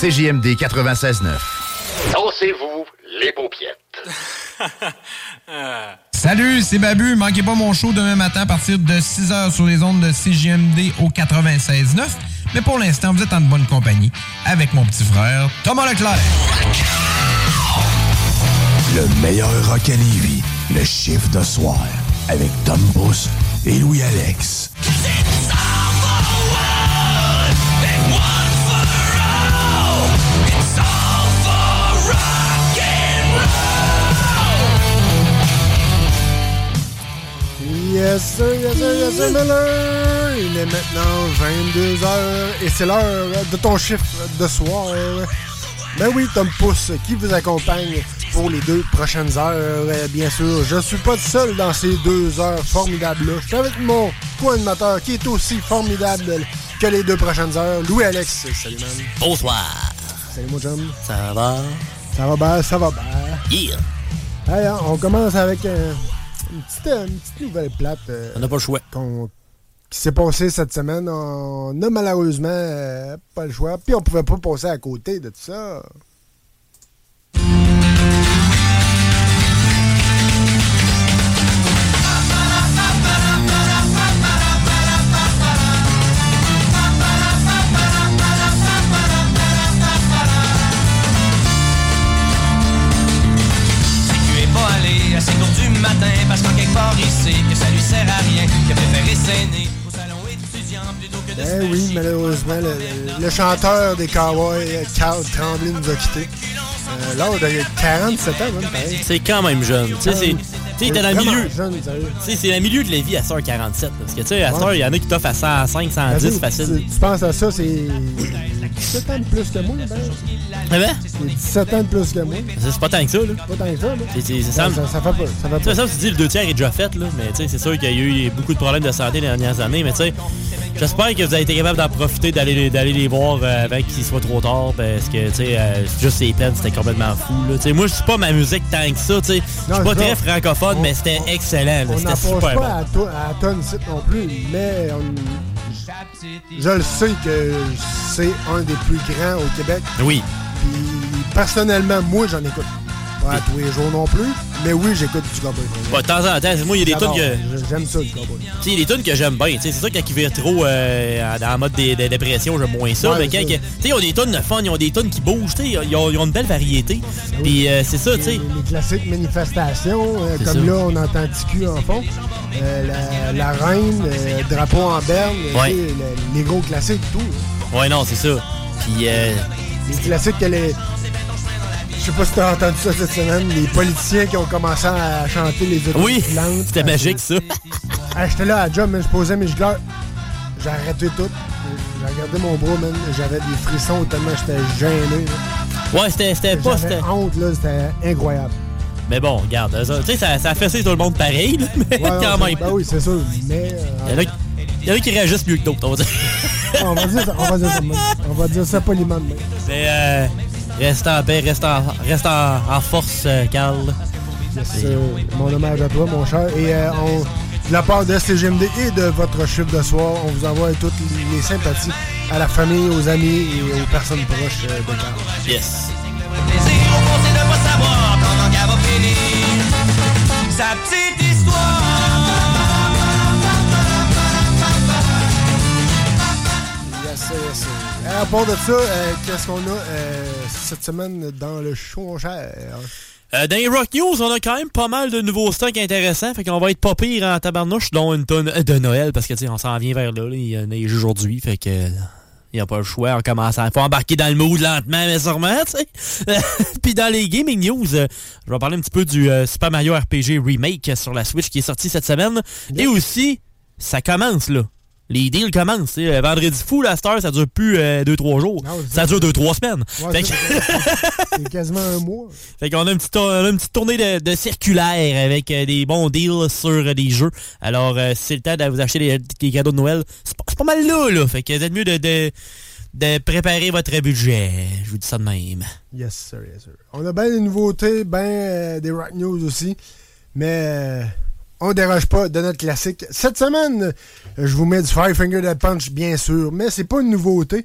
CJMD 96.9. Dansez-vous les paupiètes. Salut, c'est Babu. Manquez pas mon show demain matin à partir de 6h sur les ondes de CJMD au 96.9. Mais pour l'instant, vous êtes en bonne compagnie avec mon petit frère Thomas Leclerc. Le meilleur rock à Lévis, le chiffre de soir, avec Tom Pousse et Louis-Alex. Yes sir, yes sir, yes sir, Miller! Il est maintenant 22h et c'est l'heure de ton chiffre de soir. Ben oui, Tom Pousse qui vous accompagne pour les deux prochaines heures. Bien sûr, je suis pas seul dans ces deux heures formidables-là. Je suis avec mon co-animateur qui est aussi formidable que les deux prochaines heures, Louis-Alex. Salut, man. Bonsoir. Salut, mon chum. Ça va? Ça va bien, ça va bien. Yeah. Hey, hein, on commence avec euh, une, petite, une, petite, nouvelle plate. Euh, on n'a pas le choix. Qui s'est passé cette semaine. On n'a malheureusement euh, pas le choix. Puis on pouvait pas passer à côté de tout ça. du matin parce qu'en quelque part sait que ça lui sert à rien, a préféré s'aîner au salon étudiant plutôt que de Ben oui, malheureusement, le, le chanteur des Cowboys, Carl Tremblay, nous a quittés. Euh, L'âge de 47 ans, même, pareil. C'est quand même jeune. Tu sais, c'est. Tu sais, t'es dans le milieu. Tu sais, c'est le milieu de la vie à 147 Parce que, tu sais, à Sœur, il y en a qui t'offrent à 105, 110 Ben, tu- facile. Tu, penses à ça, c'est 17 ans de plus que moi, ben. Eh ben? C'est 17 ans de plus que moi. C'est pas tant que ça, là. Pas tant que ça, là. C'est- c'est- c'est ça, ça. fait pas. Ça fait pas. ça, tu dis le deux tiers est déjà fait, là. Mais tu sais, c'est sûr qu'il y a eu beaucoup de problèmes de santé les dernières années. Mais tu sais, j'espère que vous avez été capable d'en profiter, d'aller d'aller les voir euh, avant qu'il soit trop tard. Parce que, tu sais, euh, juste ces peines, c'était complètement fou, là. Tu sais, moi, je suis pas ma musique tant que ça. Je suis pas très francophone, On- mais c'était excellent, C'était super pas bon. à, to- à tonne non plus, mais on- je le sais que c'est un des plus grands au Québec. Oui. Puis personnellement, moi, j'en écoute. Pas tous les jours non plus, mais oui, j'écoute du cowboy. Ouais, de temps en temps, moi, il y a des tunes que. J'aime ça, du cowboy. Tu sais, il y a des tunes que j'aime bien. C'est sûr, quand ils virent trop euh, dans le mode de, de dépression, j'aime moins ça. Ouais, mais quand. Tu sais, ils ont des tunes de fun, ils ont des tunes qui bougent. tu sais, Ils ont, ils ont une belle variété. Puis euh, c'est ça, tu sais. Les, les classiques manifestations, euh, comme ça. là, on entend TQ en fond. Euh, la, la reine, euh, drapeau en berne, Ouais. les gros classiques tout. là. Ouais, non, c'est ça. Puis. Euh, Les classiques que les. Je sais pas si t'as entendu ça cette semaine, les politiciens qui ont commencé à chanter les autos Oui, c'était magique, ça. Ah, J'étais là à la job, man, je posais mes gilets. J'ai arrêté tout. J'ai regardé mon bras, man. J'avais des frissons tellement j'étais gêné. là. Ouais, c'était pas. J'avais honte, là. C'était incroyable. Mais bon, regarde, ça, tu sais, ça, ça a fessé tout le monde pareil, là, mais Ouais, quand même. Ben oui, c'est sûr. Mais. euh, Il y en a, qui réagissent mieux que d'autres, on va dire. on, va dire ça, on va dire ça. On va dire ça poliment. Mais euh, reste en paix, reste en, reste en, en force, euh, Carl. Yes, euh, mon hommage à toi, mon cher. Et euh, on, de la part de CGMD et de votre chiffre de soir, on vous envoie toutes les sympathies à la famille, aux amis et aux personnes proches de Carl. Yes. c'est sa petite histoire. À part de ça, euh, qu'est-ce qu'on a euh, cette semaine dans le show, cher? Euh, dans les Rock News, on a quand même pas mal de nouveaux stocks intéressants. Fait qu'on va être pas pire en tabarnouche, dont une tonne de Noël, parce que, tu sais, on s'en vient vers là. il y a neige aujourd'hui. Fait que. Il n'y a pas le choix, on commence à... faut embarquer dans le mood lentement, mais sûrement, tu sais. Puis dans les gaming news, euh, je vais parler un petit peu du euh, Super Mario RPG Remake sur la Switch qui est sorti cette semaine. Et aussi, ça commence, là. Les deals commencent. tu sais. Euh, Vendredi fou, la Star, ça dure plus 2-3 jours. Non, c'est ça dure 2-3 semaines. Ouais, C'est quasiment un mois. fait qu'on a une petite, on a une petite tournée de, de circulaire avec euh, des bons deals sur euh, des jeux. Alors, euh, si c'est le temps de vous acheter des, des cadeaux de Noël, c'est pas, mal là, là. Fait que vous êtes mieux de, de, de préparer votre budget. Je vous dis ça de même. Yes, sir, yes, sir. On a bien des nouveautés, bien euh, des rock news aussi, mais euh, on déroge pas de notre classique. Cette semaine, je vous mets du Five Finger Dead Punch, bien sûr, mais c'est pas une nouveauté.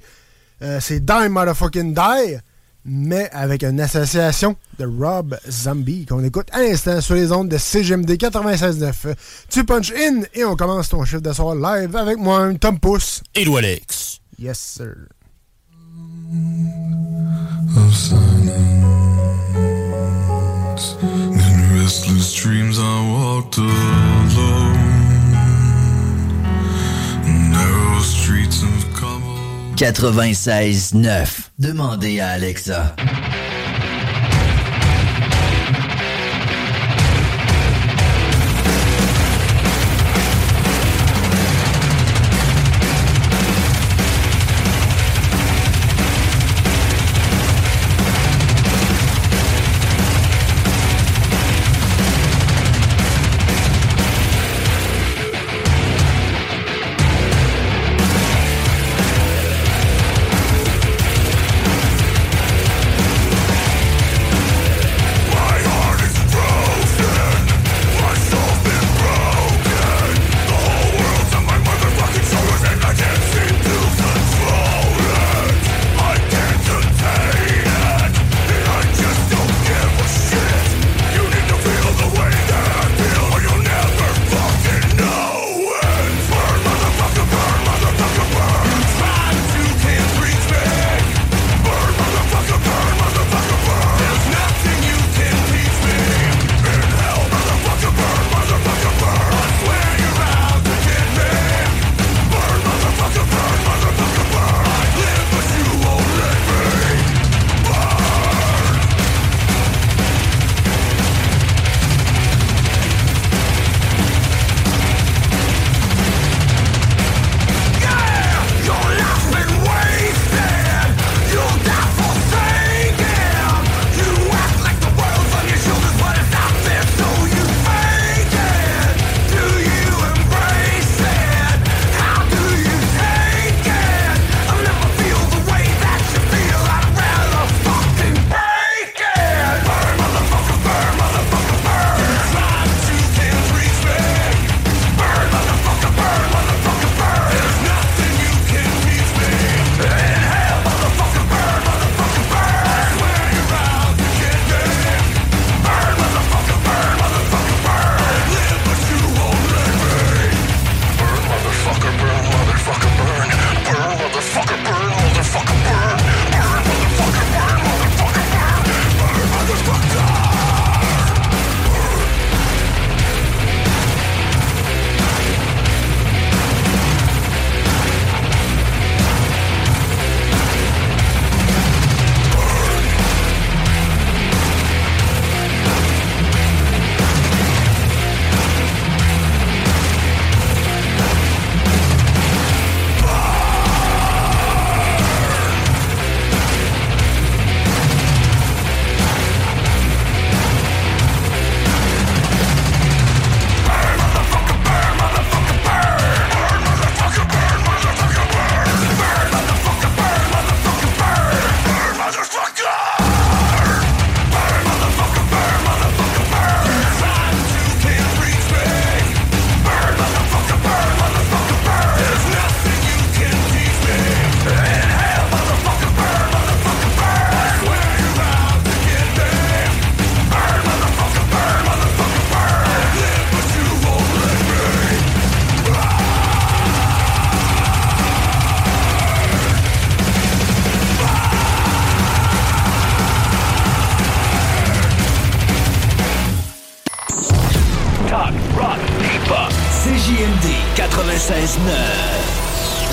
Euh, c'est Die Motherfucking Die, mais avec une association de Rob Zombie qu'on écoute à l'instant sur les ondes de CGMD 96.9. Tu punch in et on commence ton chiffre de soir live avec moi, Tom Pousse. Et Alex. Yes, sir. 96.9. Demandez à Alexa.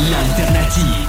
l'alternative.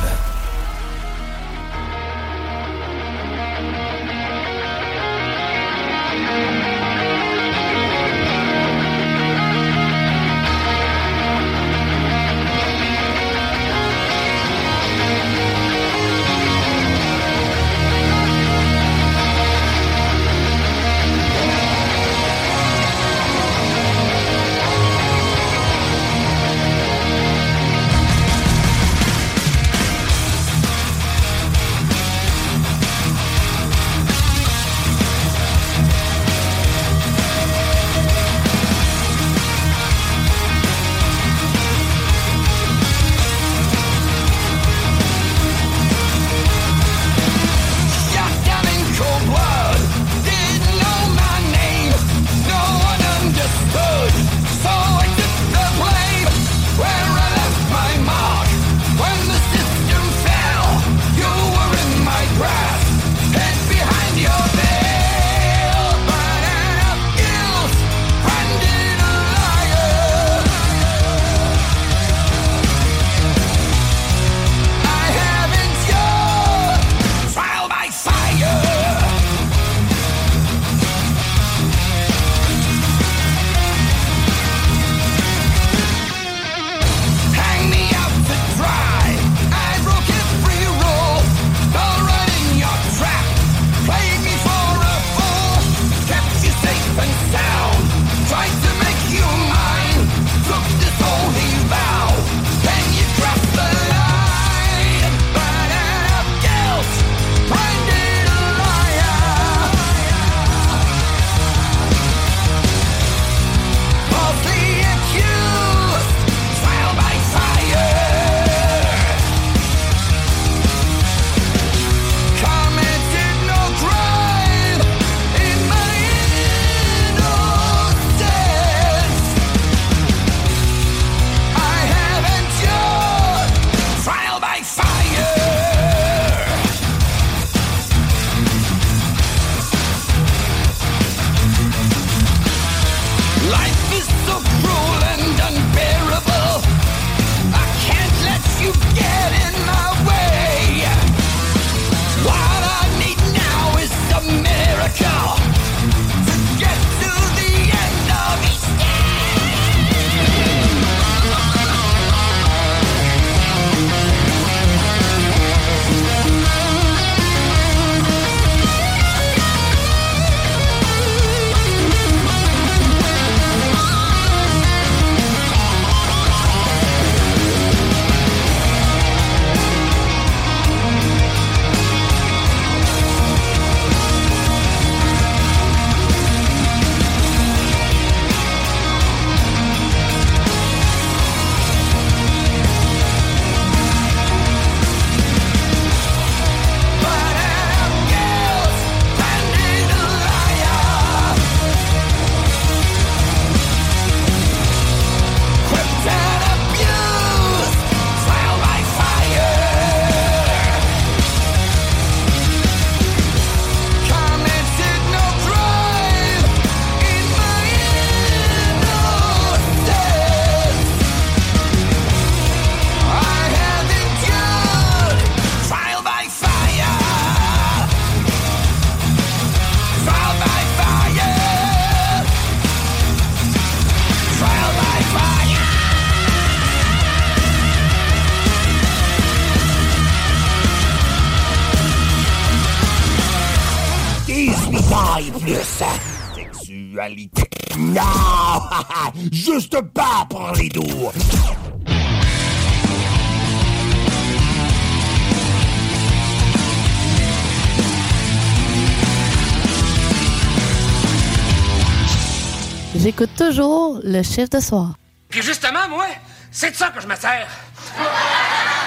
le chiffre de soir. Puis justement, moi, c'est de ça que je me sers.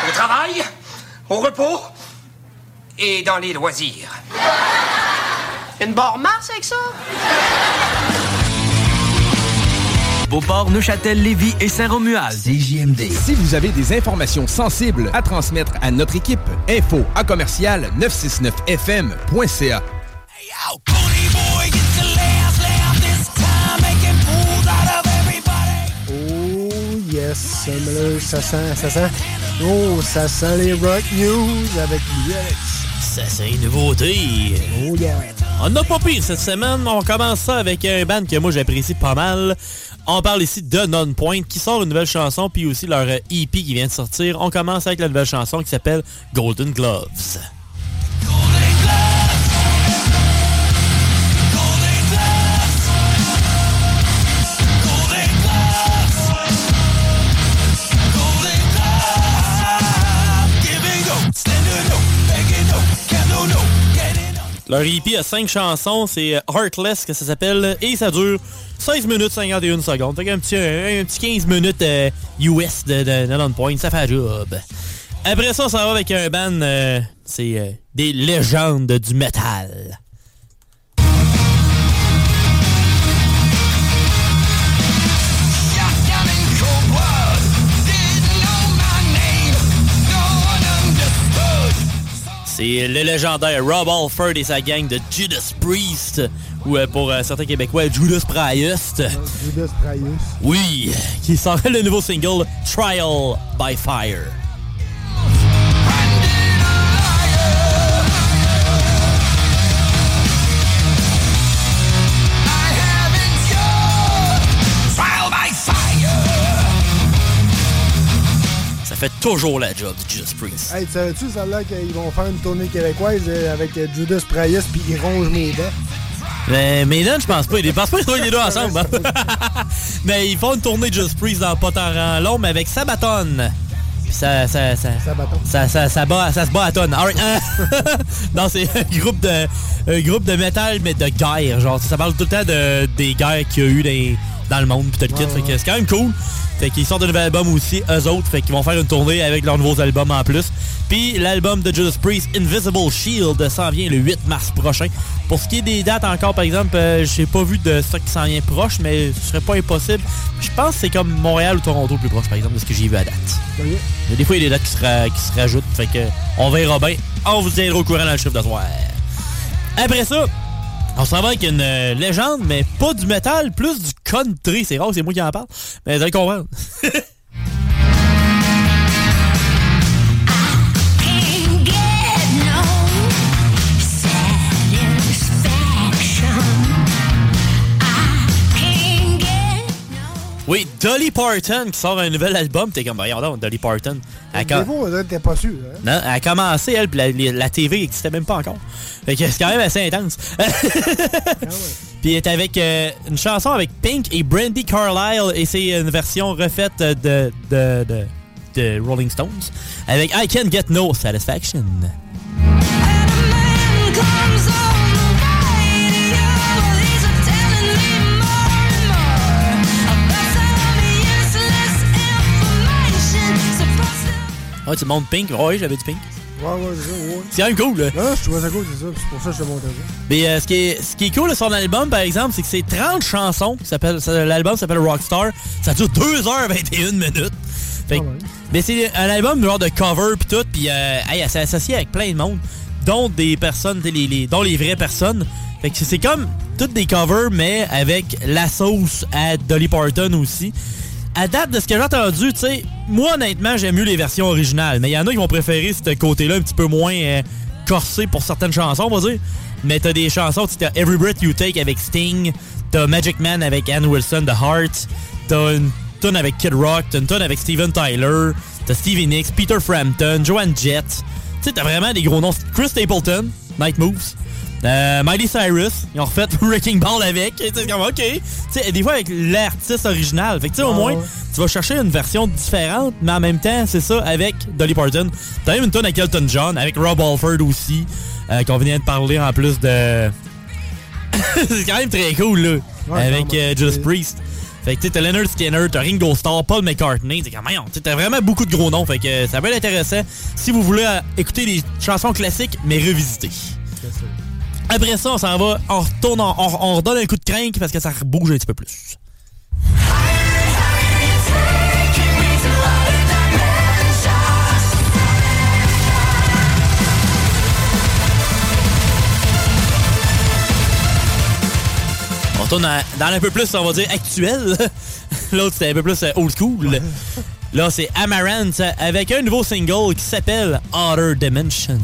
Au travail, au repos et dans les loisirs. Une barre Mars avec ça? Beauport, Neuchâtel, Lévis et Saint-Romuald. CJMD. Si vous avez des informations sensibles à transmettre à notre équipe, info à commercial 969fm.ca. Yes, Miller, ça sent, ça sent. Oh, ça sent les Rock News avec Alex. Ça, c'est une nouveauté. Oh yeah. On n'a pas pire cette semaine. On commence ça avec un band que moi j'apprécie pas mal. On parle ici de Non-Point qui sort une nouvelle chanson puis aussi leur EP qui vient de sortir. On commence avec la nouvelle chanson qui s'appelle Golden Gloves. Leur EP a 5 chansons, c'est euh, Heartless que ça s'appelle, et ça dure 16 minutes 51 secondes. Fait un, petit 15 minutes euh, US de, de, de non-point, ça fait job. Après ça, ça va avec un band, euh, c'est euh, des légendes du métal. C'est le légendaire Rob Alford et sa gang de Judas Priest, ou euh, pour euh, certains Québécois, Judas Priest. Judas Prius. Oui, qui sort le nouveau single Trial by Fire. Toujours la job du Judas Priest. Hey, tu savais-tu, celle-là, qu'ils vont faire une tournée québécoise euh, avec euh, Judas Prius puis ils rongent mes dents? Mais Maiden, je pense pas. Ils pensent pas qu'ils les deux ensemble. hein. mais ils font une tournée de Judas Priest dans pas tant long, mais avec Sabaton. Puis ça, ça, ça, ça, ça, ça, bat- ça se bat à tonne. Alright. non, c'est un groupe de, un groupe de métal, mais de guerre. Genre, ça parle tout le temps de, des guerres qu'il y a eu dans, dans le monde. Puis tout le kit. Fait que c'est quand même cool. Fait qu'ils sortent un nouvel album aussi, eux autres. Fait qu'ils vont faire une tournée avec leurs nouveaux albums en plus. Puis l'album de Judas Priest, Invisible Shield, s'en vient le 8 mars prochain. Pour ce qui est des dates encore, par exemple, euh, j'ai pas vu de ça qui s'en vient proche, mais ce serait pas impossible. Je pense que c'est comme Montréal ou Toronto plus proche, par exemple, de ce que j'ai vu à date. Mais des fois, il y a des dates qui se, ra- qui se rajoutent. Fait que on verra bien. On vous tiendra au courant dans le chiffre de soir. Après ça, on s'en va avec une euh, légende, mais pas du métal, plus du country. C'est rare, c'est moi qui en parle. Mais vous allez comprendre. Oui, Dolly Parton qui sort un nouvel album. T'es comme, voyons donc, Dolly Parton. Elle, com- t'es pas sûr. Hein? non, elle a commencé, elle, puis la, la- la TV n'existait même pas encore. Fait que c'est quand même assez intense. Puis elle est avec euh, une chanson avec Pink et Brandy Carlisle, et c'est une version refaite de, de, de, de Rolling Stones, avec I Can Get No Satisfaction. Ah, tu montes Pink? Ouais, j'avais du Pink. Ouais, ouais, c'est ça, ouais. C'est quand même cool, là. Je trouvais ça cool, c'est ça. C'est pour ça que je te montre ça. Mais euh, ce, qui est, ce qui est cool de son album, par exemple, c'est que c'est 30 chansons. L'album s'appelle Rockstar. Ça dure 2h21 minutes. Fait que- mais c'est un album genre de cover puis tout. Puis euh, hey, elle s'est associée avec plein de monde, dont des personnes, les, les- dont les vraies personnes. Fait que c'est comme toutes des covers, mais avec la sauce à Dolly Parton aussi. À date de ce que j'ai entendu, tu sais, moi honnêtement, j'aime mieux les versions originales. Mais il y en a qui vont préférer ce côté-là un petit peu moins euh, corsé pour certaines chansons, on va dire. Mais t'as des chansons, t'as Every Breath You Take avec Sting, t'as Magic Man avec Ann Wilson, The Heart, t'as une tonne avec Kid Rock, t'as une tonne avec Steven Tyler, t'as Stevie Nicks, Peter Frampton, Joanne Jett. Tu sais, t'as vraiment des gros noms. Chris Stapleton, Night Moves. Euh, Miley Cyrus, ils ont refait Wrecking Ball avec. C'est comme, OK. Tu sais, des fois avec l'artiste original. Fait que, tu sais, au Ah moins, tu vas chercher une version différente, mais en même temps, c'est ça, avec Dolly Parton. T'as même une tonne avec Elton John, avec Rob Alford aussi, euh, qu'on venait de parler en plus de... c'est quand même très cool, là, Ouais, avec euh, Judas Priest. Fait que tu t'as Leonard Skinner, t'as Ringo Starr, Paul McCartney, t'es tu sais, t'as vraiment beaucoup de gros noms, fait que euh, ça peut être intéressant si vous voulez euh, écouter des chansons classiques, mais revisitées. Après ça, on s'en va, on retourne, on, on- on redonne un coup de crank parce que ça bouge un petit peu plus. On retourne dans, dans un peu plus, on va dire, actuel. L'autre, c'était un peu plus euh, old school. Là, c'est Amaranth avec un nouveau single qui s'appelle Outer Dimensions.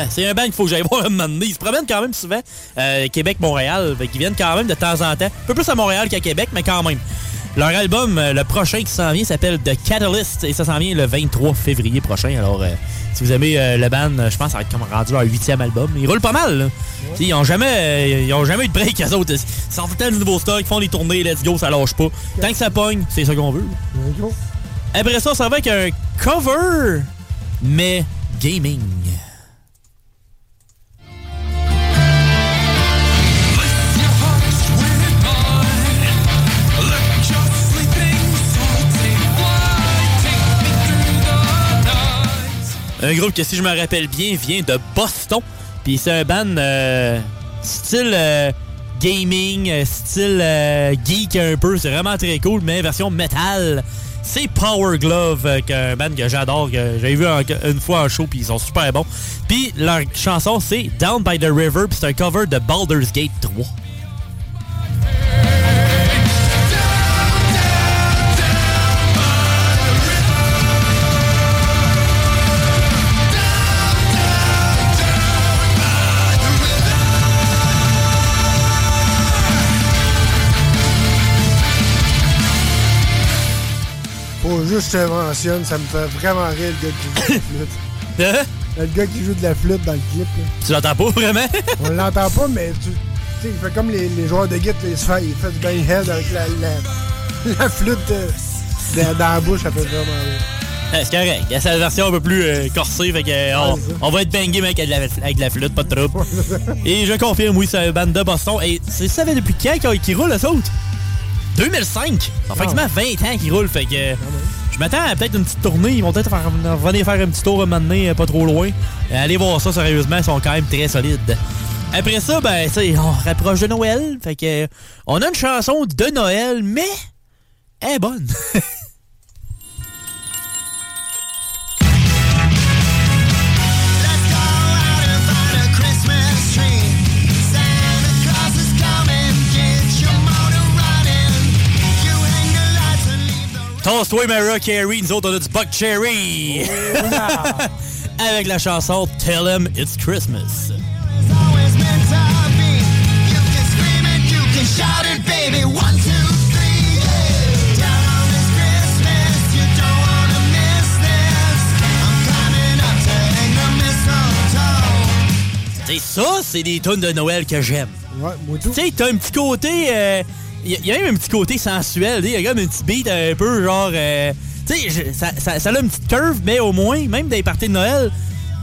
Là, C'est un band qu'il faut que j'aille voir un moment donné. Ils se promènent quand même souvent euh, Québec-Montréal. Qu'ils viennent quand même de temps en temps. Un peu plus à Montréal qu'à Québec, mais quand même. Leur album, euh, le prochain qui s'en vient, s'appelle The Catalyst et ça s'en vient le 23 février prochain. Alors, euh, si vous aimez euh, le band, je pense que ça va être comme rendu leur huitième album. Ils roulent pas mal. là. Ils ont jamais euh, ils ont jamais eu de break, eux autres. Ils sortent tout le temps du nouveau stock, ils font des tournées, let's go, ça lâche pas. Tant que ça pogne, c'est ça qu'on veut. Après ça, ça va avec un cover, mais gaming. Un groupe que, si je me rappelle bien, vient de Boston. Puis c'est un band euh, style euh, gaming, euh, style geek un peu. C'est vraiment très cool, mais version metal. C'est Power Glove, qu'un band que j'adore, que j'ai vu une fois en show, puis ils sont super bons. Puis leur chanson, c'est Down by the River, puis c'est un cover de Baldur's Gate 3. Que je te mentionne, ça me fait vraiment rire le gars qui joue de la flûte. le gars qui joue de la flûte dans le clip. là. Tu l'entends pas vraiment? On l'entend pas, mais tu tu sais, il fait comme les, les joueurs de guitare, il se fait, il fait du bang head avec la, la, la flûte euh, dans, dans la bouche, ça fait vraiment rire. Ouais, c'est correct. Il y a sa version un peu plus euh, corsée, fait que, euh, on, Ouais, c'est on va être bangé mec, avec de la, avec de la flûte, pas de trouble. Et je confirme, oui, c'est un band de Boston. Et c'est ça fait depuis quand qu'ils qu'ils roulent, eux autres? 2005! Ça fait quasiment 20 ans qu'ils roulent, fait que... m'attends à peut-être une petite tournée. Ils vont peut-être venir faire un petit tour un moment donné, euh, pas trop loin. Euh, allez voir ça, sérieusement, ils sont quand même très solides. Après ça, ben, sais, on rapproche de Noël. Fait que, euh, on a une chanson de Noël, mais elle est bonne. Toss-toi Mariah Carey, nous autres on a du Buck Cherry. Avec la chanson Tell Him It's Christmas. C'est ça, c'est des tunes de Noël que j'aime. Ouais, moi tout. Tu sais, t'as un petit côté. euh, Il y, a- même un petit côté sensuel. Il y a comme un petit beat un peu genre. euh, tu sais, ça, ça, ça a une petite curve, mais au moins, même dans les parties de Noël,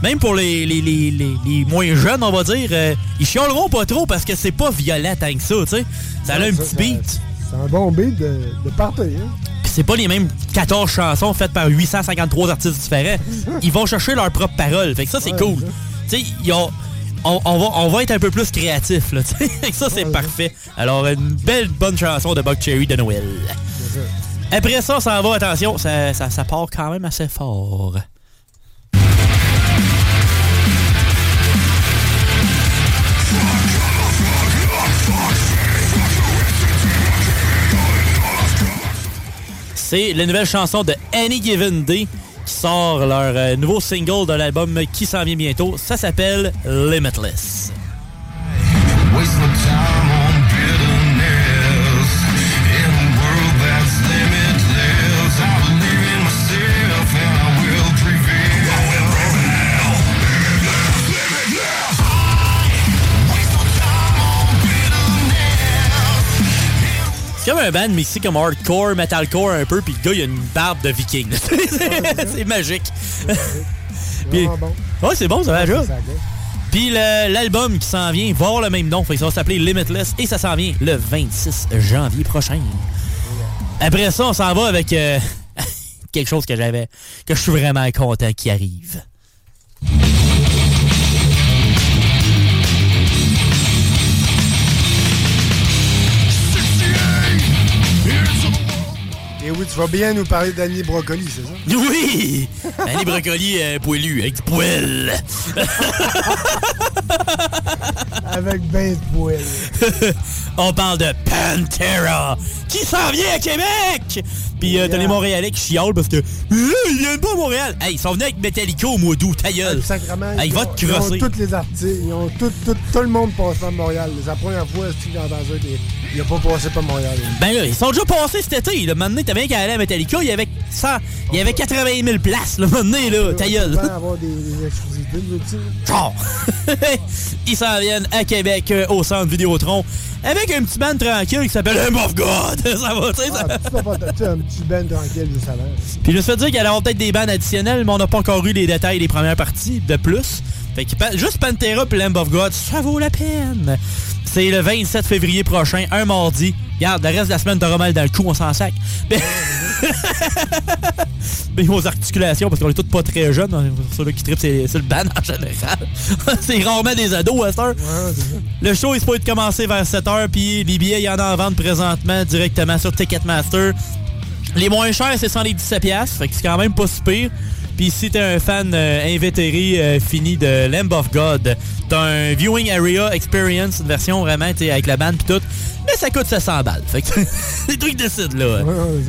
même pour les, les, les, les, moins jeunes, on va dire, euh, ils chialeront pas trop parce que c'est pas violent tant que ça, tu sais. Ça a Ouais, un ça, petit beat. C'est un bon beat de, de party, hein? C'est pas les mêmes 14 chansons faites par 853 artistes différents. Ils vont chercher leurs propres paroles. Fait que ça, c'est Ouais, cool. Tu sais, ils ont- on, on va, on va être un peu plus créatif, là. ça, c'est parfait. Alors, une belle, bonne chanson de Buck Cherry de Noël. Après ça, ça va, attention, ça, ça, ça part quand même assez fort. C'est la nouvelle chanson de Any Given Day sort leur euh, nouveau single de l'album qui s'en vient bientôt. Ça s'appelle Limitless. C'est comme un band mixé comme hardcore, metalcore un peu, puis le gars il a une barbe de viking. c'est magique. Puis- Vraiment bon. Ouais, c'est bon, ça va déjà. Puis l'album qui s'en vient va avoir le même nom, fait ça va s'appeler Limitless et ça s'en vient le 26 janvier prochain. Après ça, on s'en va avec euh, quelque chose que j'avais, que je suis vraiment content qui arrive. Oui, tu vas bien nous parler d'Annie Brocoli, c'est ça? Oui! Annie Brocoli euh, poilu, avec du poil. Avec ben de. On parle de Pantera, qui s'en vient à Québec! Puis euh, t'as les Montréalais qui chiolent parce que Euh, ils viennent pas à Montréal. Hey, ils sont venus avec Metallica au mois d'août, ta gueule. Sacrement, Hey, ils va ont- te Ils ont tous les artistes. Ils ont tout, tout, tout le monde passe par Montréal. C'est la première fois que j'ai entendu qu'il n'a pas passé par Montréal. Ben là, ils sont déjà passés cet été. Là. Maintenant, t'as bien qu'à aller à Metallica, il y avait 100, il y avait 80 000 places, là, maintenant, là, ta gueule. On va avoir des, des exclusivités, veux-tu? Genre. Ils s'en viennent à Québec, euh, au centre Vidéotron, avec un petit band tranquille qui s'appelle Lamb of God. ça va, tu sais, ça... Ah, sais, un petit ben tranquille juste avant. Puis je me suis fait dire qu'il allait avoir peut-être des bandes additionnelles, mais on n'a pas encore eu les détails des premières parties de plus. Fait que juste Pantera puis Lamb of God, ça vaut la peine. C'est le 27 février prochain, un mardi. Regarde, le reste de la semaine, t'auras mal dans le cou, on s'en sac. Mais... Aux articulations, parce qu'on est tous pas très jeunes, hein, ceux-là qui trippent, c'est le ban en général. c'est rarement des ados à cette heure. Le show est supposé commencer vers 7h, puis les billets, il y en a en vente présentement directement sur Ticketmaster. Les moins chers, c'est 117$, piastres, fait que c'est quand même pas si pire. Puis si t'es un fan euh, invétéré euh, fini de Lamb of God, t'as un viewing area experience, une version vraiment avec la bande pis tout, mais ça coûte 700 balles. Fait que c'est toi qui décides là.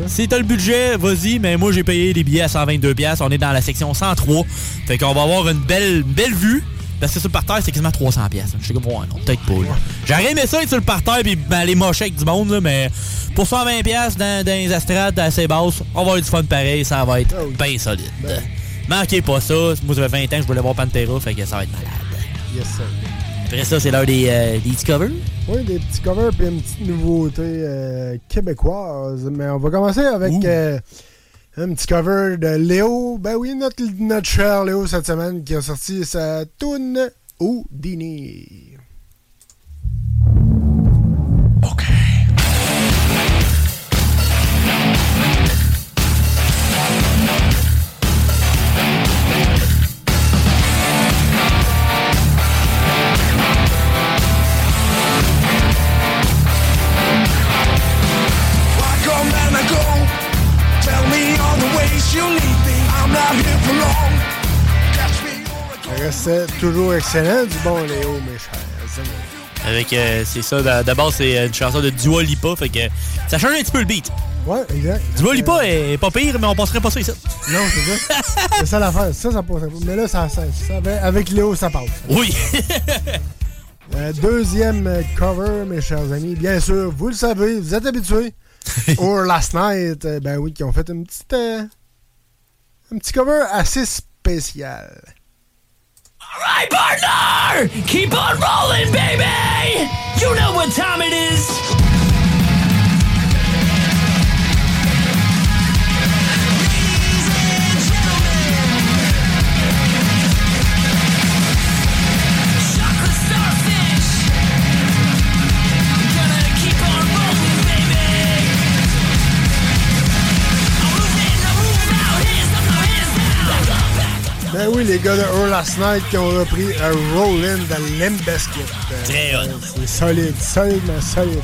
Si t'as le budget, vas-y, mais moi j'ai payé les billets à 122$, piastres. on est dans la section 103. Fait qu'on va avoir une belle, une belle vue. Parce que sur le parterre, c'est quasiment 300 pièces. Je suis comme, ouais, non, peut-être pas. là. J'aurais aimé ça être sur le parterre puis ben, aller mocher avec du monde, là, mais pour 120 pièces dans, dans les estrades assez basses, on va avoir du fun pareil, ça va être bien solide. Manquez pas ça. Moi, ça fait 20 ans que je voulais voir Pantera, fait que ça va être malade. Yes, sir. Après ça, c'est l'heure des, euh, des petits covers. Oui, des petits covers puis une petite nouveauté euh, québécoise. Mais on va commencer avec euh, un petit cover de Léo. Ben oui, notre, notre cher Léo cette semaine qui a sorti sa tune Houdini. Restait toujours excellent, du bon Léo, mes chers. Avec, euh, c'est ça, d'a- d'abord, c'est une chanson de Dua Lipa, fait que ça change un petit peu le beat. Ouais, exact. Dua Lipa est pas pire, mais on passerait pas ça ici. Non, c'est ça. c'est ça l'affaire. Ça, ça passe. Mais là, ça, ça, ça- avec Léo, ça passe. Oui. Euh, deuxième euh, cover, mes chers amis. Bien sûr, vous le savez, vous êtes habitués. Or Last Night, euh, ben oui, qui ont fait une petite, euh, un petit cover assez spécial. Alright, partner! Keep on rolling, baby! You know what time it is! Ben oui, les gars de Or Last Night qui ont repris un Rollin de Limp Bizkit. Euh, Très hot. C'est solide, solidement solide.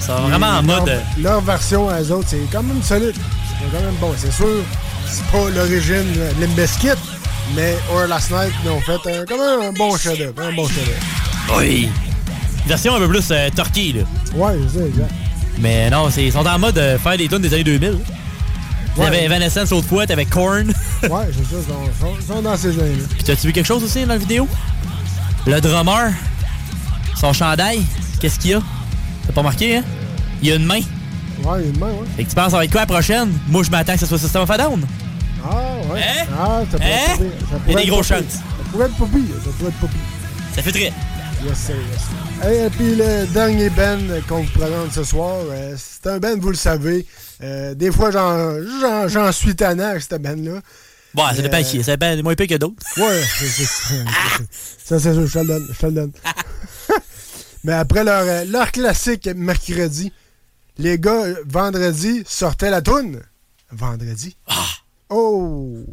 Ça va vraiment en mode. euh, Leur, leur version à eux autres, c'est quand même solide. C'est quand même bon. C'est sûr, c'est pas l'origine euh, Limp Bizkit, mais Or Last Night, ils ont fait un, quand même un bon chef-d'œuvre. Un bon chef-d'œuvre. Oui. Version un peu plus euh, turkey, là. Ouais, c'est ça, exact. Mais non, ils sont en mode euh, faire des tunes des années 2000. Ouais. T'avais Evanescence l'autre fois, t'avais Korn. Ouais, c'est ça, ils sont, dans ces années-là. Puis t'as-tu vu quelque chose aussi dans la vidéo? Le drummer, son chandail, qu'est-ce qu'il y a? T'as pas remarqué, hein? Il y a une main. Ouais, une main, ouais. Fait que tu penses ça va être quoi la prochaine? Moi, je m'attends que ce soit System of a Down. Ah, ouais. Hein? Ah, ça pourrait Hein? être Il y a des être gros pas pire. chances. Ça pourrait être pire. Ça pourrait être pire. Ça fait très. Yes, sir, yes, sir. Et puis le dernier band qu'on vous présente ce soir, euh, c'est un band, vous le savez. Euh, des fois, j'en- j'en j'en suis tannant avec cette band-là. Bon, ça Euh, dépend qui. Ça dépend moins pire que d'autres. Ouais, c'est- ça c'est sûr, je te le donne. Je te le donne. Mais après leur, euh, leur classique mercredi, les gars, euh, vendredi, sortaient la toune. Vendredi. Oh!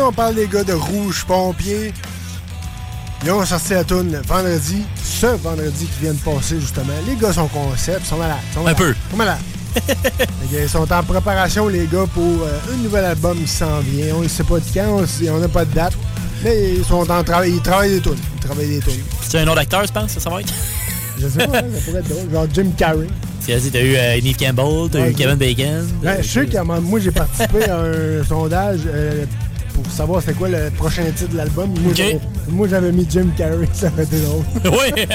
On parle des gars de Rouge Pompier. Ils ont sorti la tune vendredi, ce vendredi qui vient de passer, justement. Les gars sont concept, sont malades. Sont malades, peu. Sont malades. Ils sont en préparation, les gars, pour euh, un nouvel album qui s'en vient. On ne sait pas de quand, on n'a pas de date. Mais ils sont en travail, ils travaillent des tunes. Ils travaillent des tunes. C'est un autre acteur, je pense, ça, ça va être? Je sais pas, hein, ça pourrait être drôle. Genre Jim Carrey. Sais, t'as eu euh, Neve Campbell, t'as Ouais, eu Kevin Bacon. Ben, je sais qu'à un moment, moi, j'ai participé à un sondage euh, pour savoir c'était quoi le prochain titre de l'album. Moi, j'avais- mis Jim Carrey, ça aurait été drôle. oui!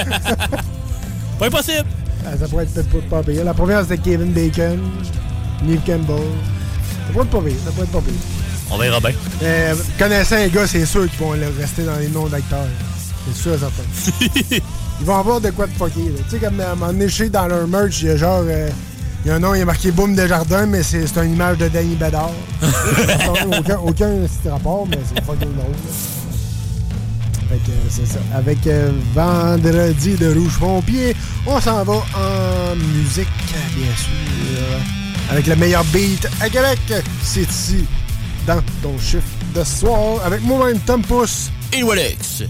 pas impossible! Ah, ça pourrait être peut-être pas, pire. La première, c'était Kevin Bacon, Neve Campbell. Ça pourrait être pas pire, ça pourrait être pas pire. On verra bien. Euh, connaissant les gars, c'est sûr qu'ils vont rester dans les noms d'acteurs. C'est sûr, certain. Ils vont avoir de quoi de fucker. là. Tu sais, comme à un moment donné, dans leur merch, il y a genre. euh, il y a un nom, il y a marqué Boom Desjardins, mais c'est c'est une image de Danny Bedard. aucun, aucun petit rapport, mais c'est fucking drôle. là. Fait que c'est ça. Avec euh, Vendredi de Rouge Pompier, on s'en va en musique, bien sûr. Avec le meilleur beat à Québec. C'est ici, dans ton chiffre de soir, avec moi-même, Tom Pousse. Et Alex.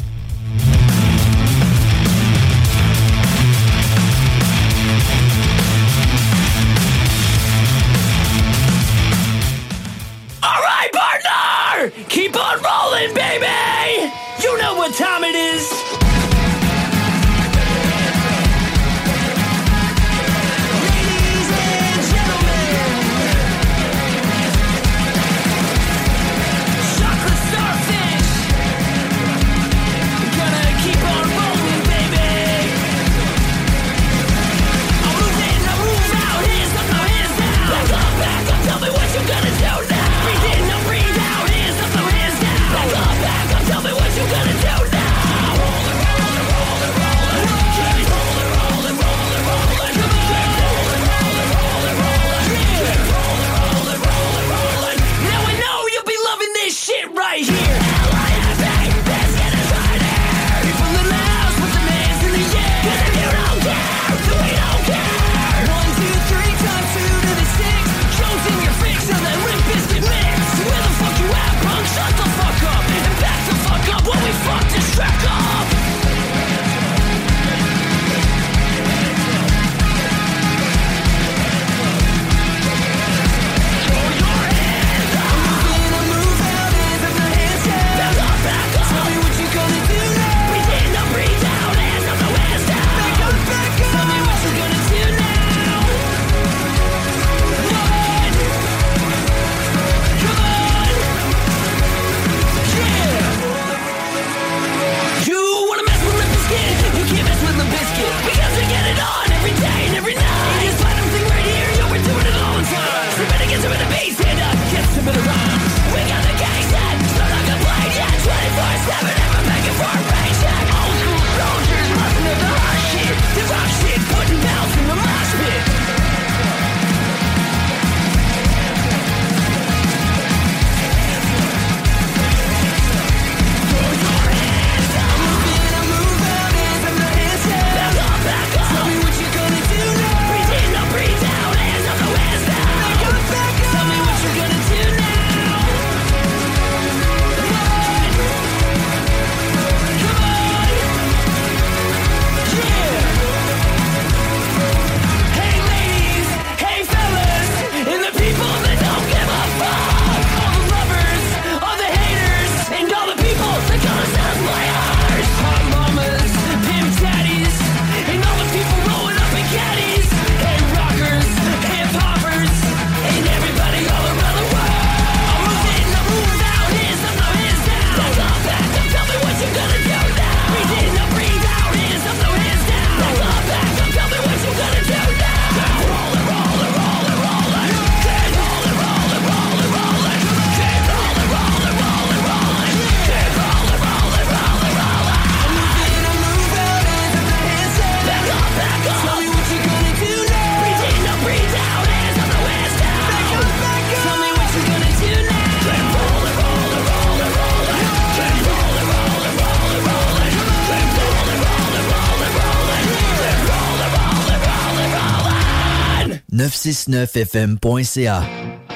969fm.ca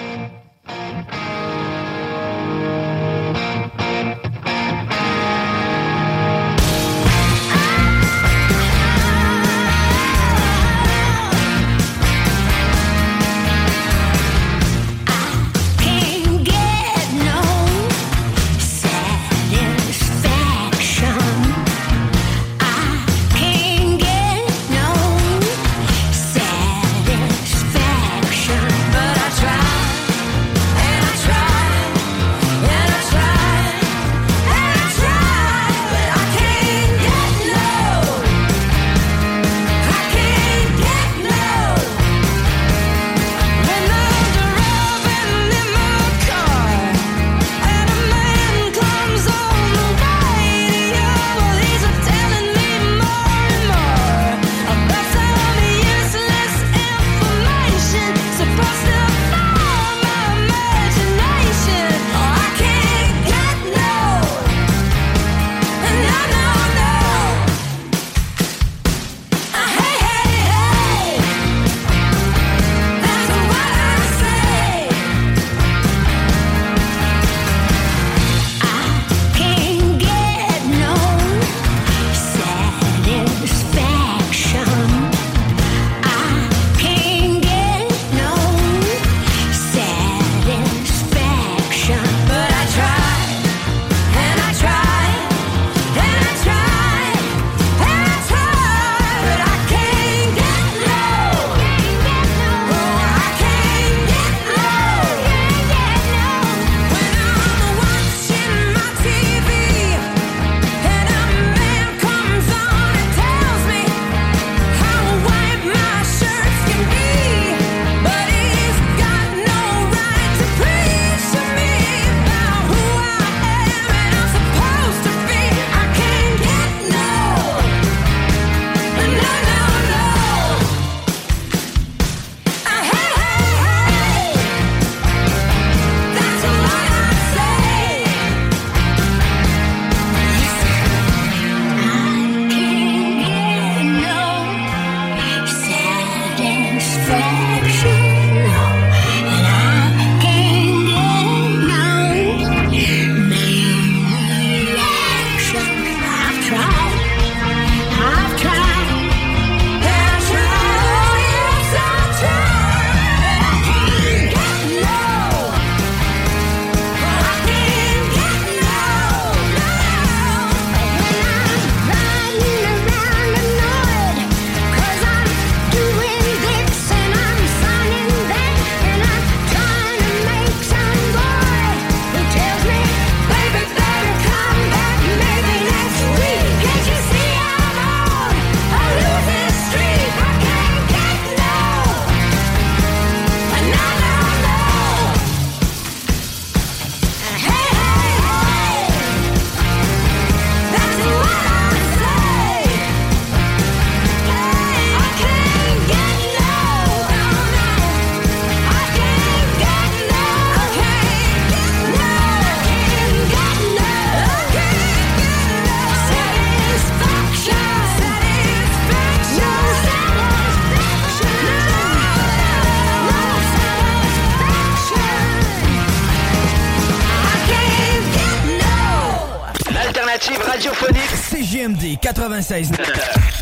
96.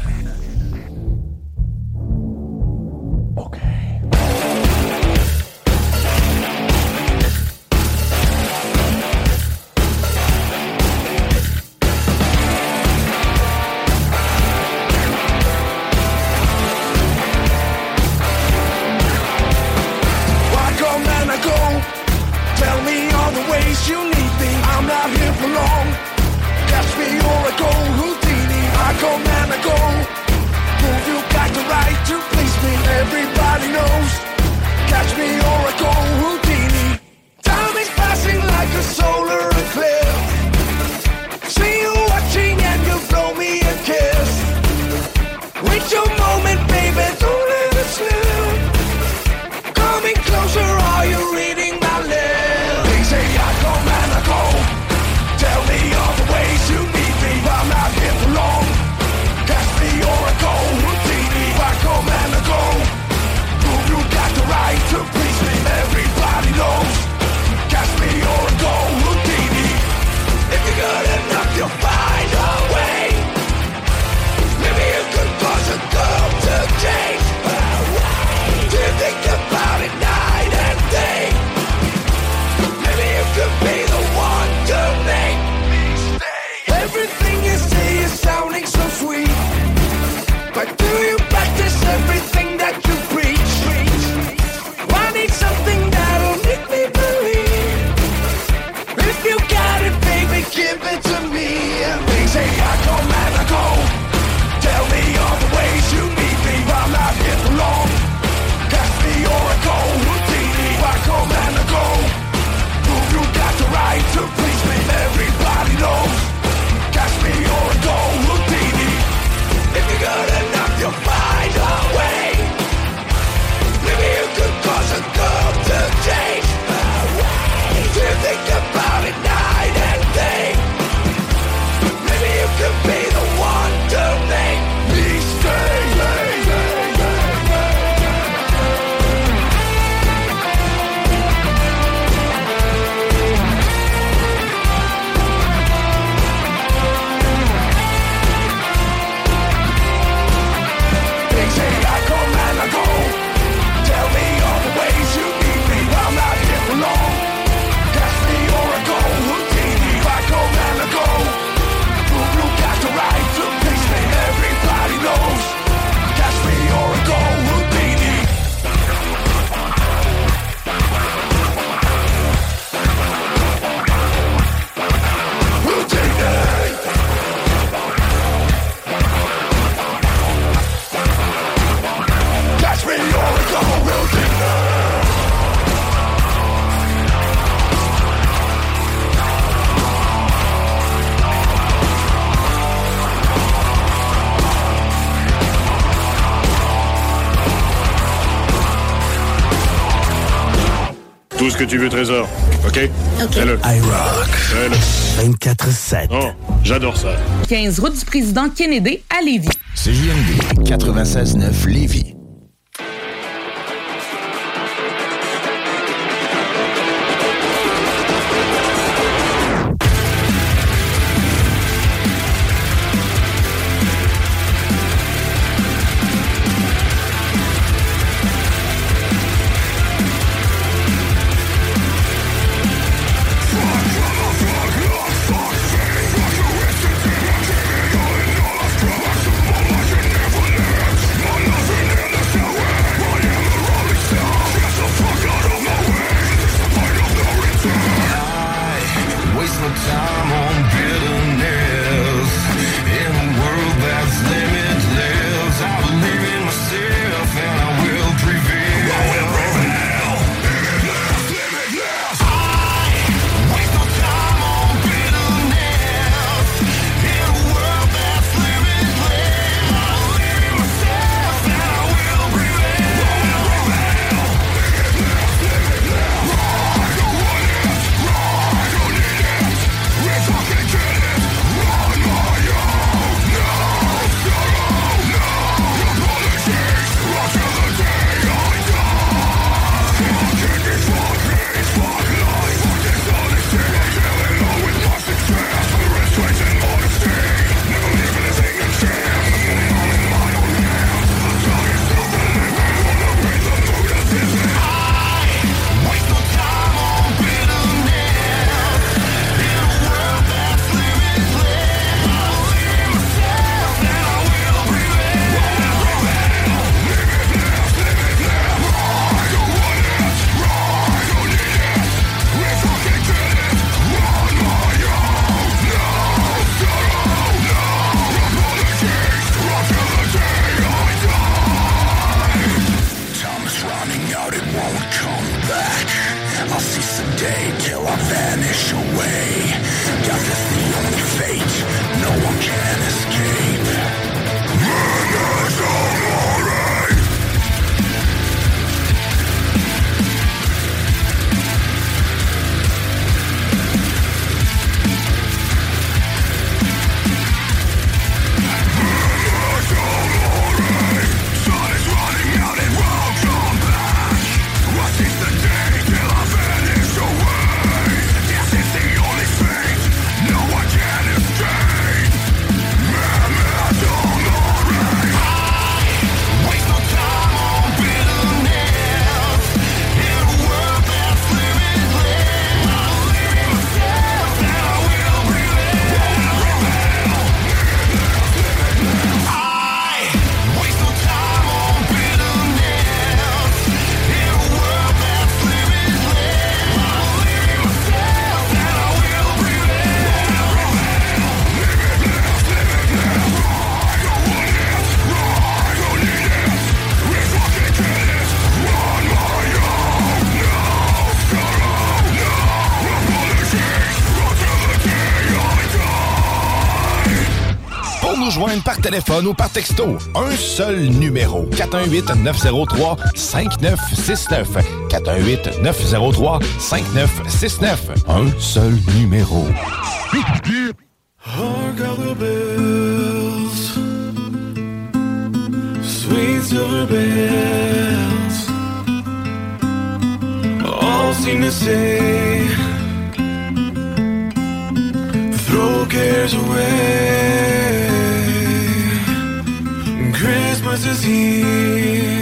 trésor. OK? OK. Fais-le. 24-7. Oh, j'adore ça. 15 route du président Kennedy à Lévis. CJMD 96-9 Lévis. téléphone ou par texto. Un seul numéro. 418-903-5969. 418-903-5969. Un seul numéro. Throw cares This is here.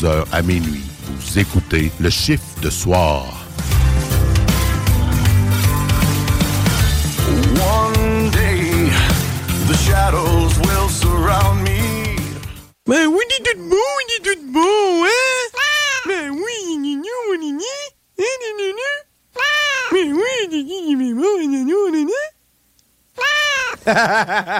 22h à minuit, vous écoutez le chiffre de soir. One day, the shadows will surround me. Ben oui, il est tout beau, il est tout beau, hein? Ben oui, il est mignon, il est mignon. Hein, il est mignon. Ben oui, il est mignon, il est beau, il est mignon, il est mignon. Minou,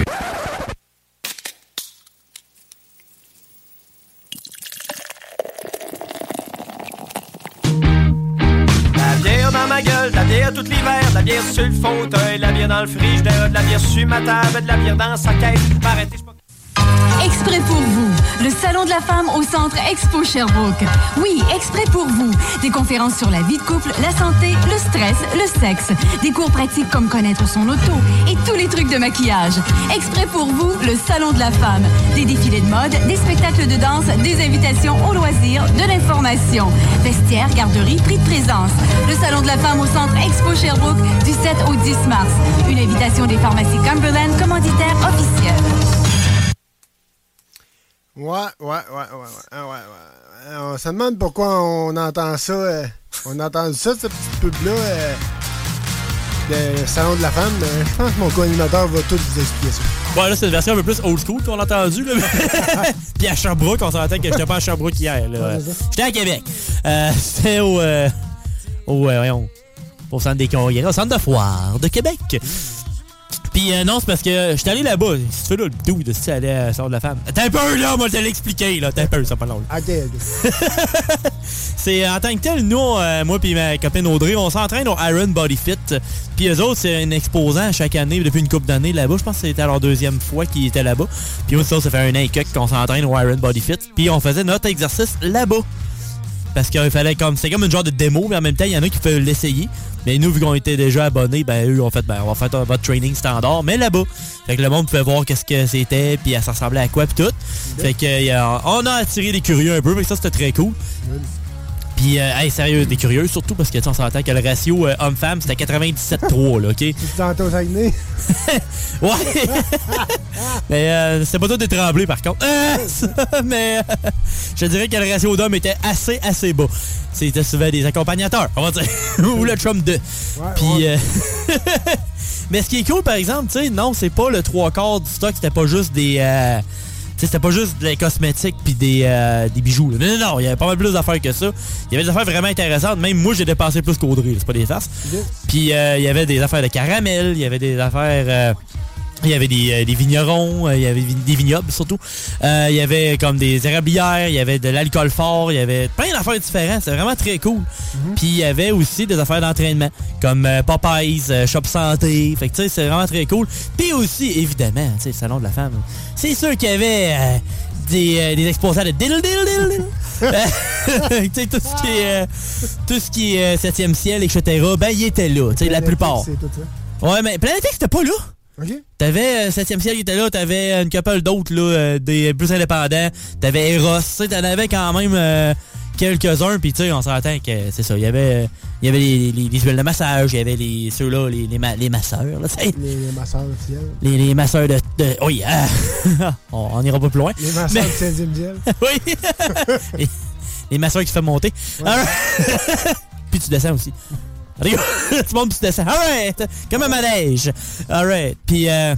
bière dans ma gueule, de la bière tout l'hiver, de la bière sur le fauteuil, de la bière dans le frigidaire, de la bière sur ma table, de la bière dans sa caisse. Arrêtez, je Exprès pour vous, le Salon de la femme au Centre Expo Sherbrooke. Oui, exprès pour vous. Des conférences sur la vie de couple, la santé, le stress, le sexe. Des cours pratiques comme connaître son auto et tous les trucs de maquillage. Exprès pour vous, le Salon de la femme. Des défilés de mode, des spectacles de danse, des invitations aux loisirs, de l'information. Vestiaire, garderie, prix de présence. Le Salon de la femme au Centre Expo Sherbrooke du 7 au 10 mars. Une invitation des pharmacies Cumberland, commanditaire officielle. Ouais, ouais, ouais, ouais, ouais, ouais, ouais. On se demande pourquoi on entend ça. euh, on entend ça, cette petite pub-là, euh, de Salon de la femme. mais je pense que mon co-animateur va tout vous expliquer ça. Bon, là, c'est une version un peu plus old school qu'on a entendu. Là. Puis à Sherbrooke, on s'entend que j'étais pas à Sherbrooke hier. là. J'étais à Québec. Euh, C'était au. euh, au. euh, voyons. Au centre des congrès, au centre de foire de Québec. Puis euh, non, c'est parce que j'étais allé là-bas. Si tu fais là, le doux de si tu allais à Salon de la femme. T'as un peu là, moi, je te l'expliquer, là. T'as un peu, ça pas long. Ok, ok. C'est en tant que tel, nous, euh, moi puis ma copine Audrey, on s'entraîne au Iron Body Fit. Puis eux autres, c'est un exposant chaque année, depuis une couple d'années là-bas. Je pense que c'était leur deuxième fois qu'ils étaient là-bas. Puis nous, ça, ça fait un an et quelques qu'on s'entraîne au Iron Body Fit. Puis on faisait notre exercice là-bas. Parce qu'il fallait comme. C'est comme une genre de démo, mais en même temps, il y en a qui peuvent l'essayer. Mais nous, vu qu'on était déjà abonnés, ben eux ont fait ben on va faire votre training standard, mais là-bas. Fait que le monde pouvait voir qu'est-ce que c'était, puis ça ressemblait à quoi puis tout. Fait que euh, on a attiré les curieux un peu, mais ça c'était très cool. Puis, euh, hey, sérieux, des curieux, surtout parce que tu on s'entend que le ratio euh, homme-femme, c'était 97-3, là, OK? Tu te sens au Saguenay? Ouais! mais euh, c'était pas tout détremblé, par contre. Mais euh, je dirais que le ratio d'hommes était assez, assez bas. C'était souvent des accompagnateurs, on va dire. Ou le chum de. Puis... euh, mais ce qui est cool, par exemple, tu sais, non, c'est pas le trois quarts du stock, c'était pas juste des... euh, c'était pas juste des cosmétiques puis des, euh, des bijoux. là. Non, non, non, il y avait pas mal plus d'affaires que ça. Il y avait des affaires vraiment intéressantes. Même moi, j'ai dépensé plus qu'Audrey, c'est pas des farces. Puis euh, il y avait des affaires de caramel, il y avait des affaires... il y avait des, euh, des vignerons, euh, il y avait des vignobles surtout. Euh, il y avait comme des érablières, il y avait de l'alcool fort, il y avait plein d'affaires différentes. C'était vraiment très cool. Puis il y avait aussi des affaires d'entraînement, comme Popeyes, Shop Santé. Fait que tu sais, c'est vraiment très cool. Puis aussi, évidemment, tu sais, Salon de la femme. C'est sûr qu'il y avait euh, des, euh, des exposants de diddle diddle diddle diddle. Tu sais, tout ce qui est, tout ce qui est euh, 7e ciel, etc., ben, il était là, tu sais, la plupart. C'est. Ouais, mais Planet X, c'était pas là. T'avais euh, 7e ciel qui était là, t'avais une couple d'autres, là, euh, des plus indépendants. T'avais Eros, t'en avais quand même euh, quelques-uns, puis tu sais, on s'entend que c'est ça. Il y avait, euh, il y avait les, les, les huiles de massage, il y avait les, ceux-là, les, les, ma- les masseurs, là, tu sais. Les, les masseurs du ciel. Les, les masseurs de... de oui, ah, on, on ira pas plus loin. Les masseurs du 16e ciel. oui. les, masseurs qui se font monter. Alright. puis tu descends aussi. Tu montes puis tu descends. Alright. Comme un manège. Alright. Puis euh,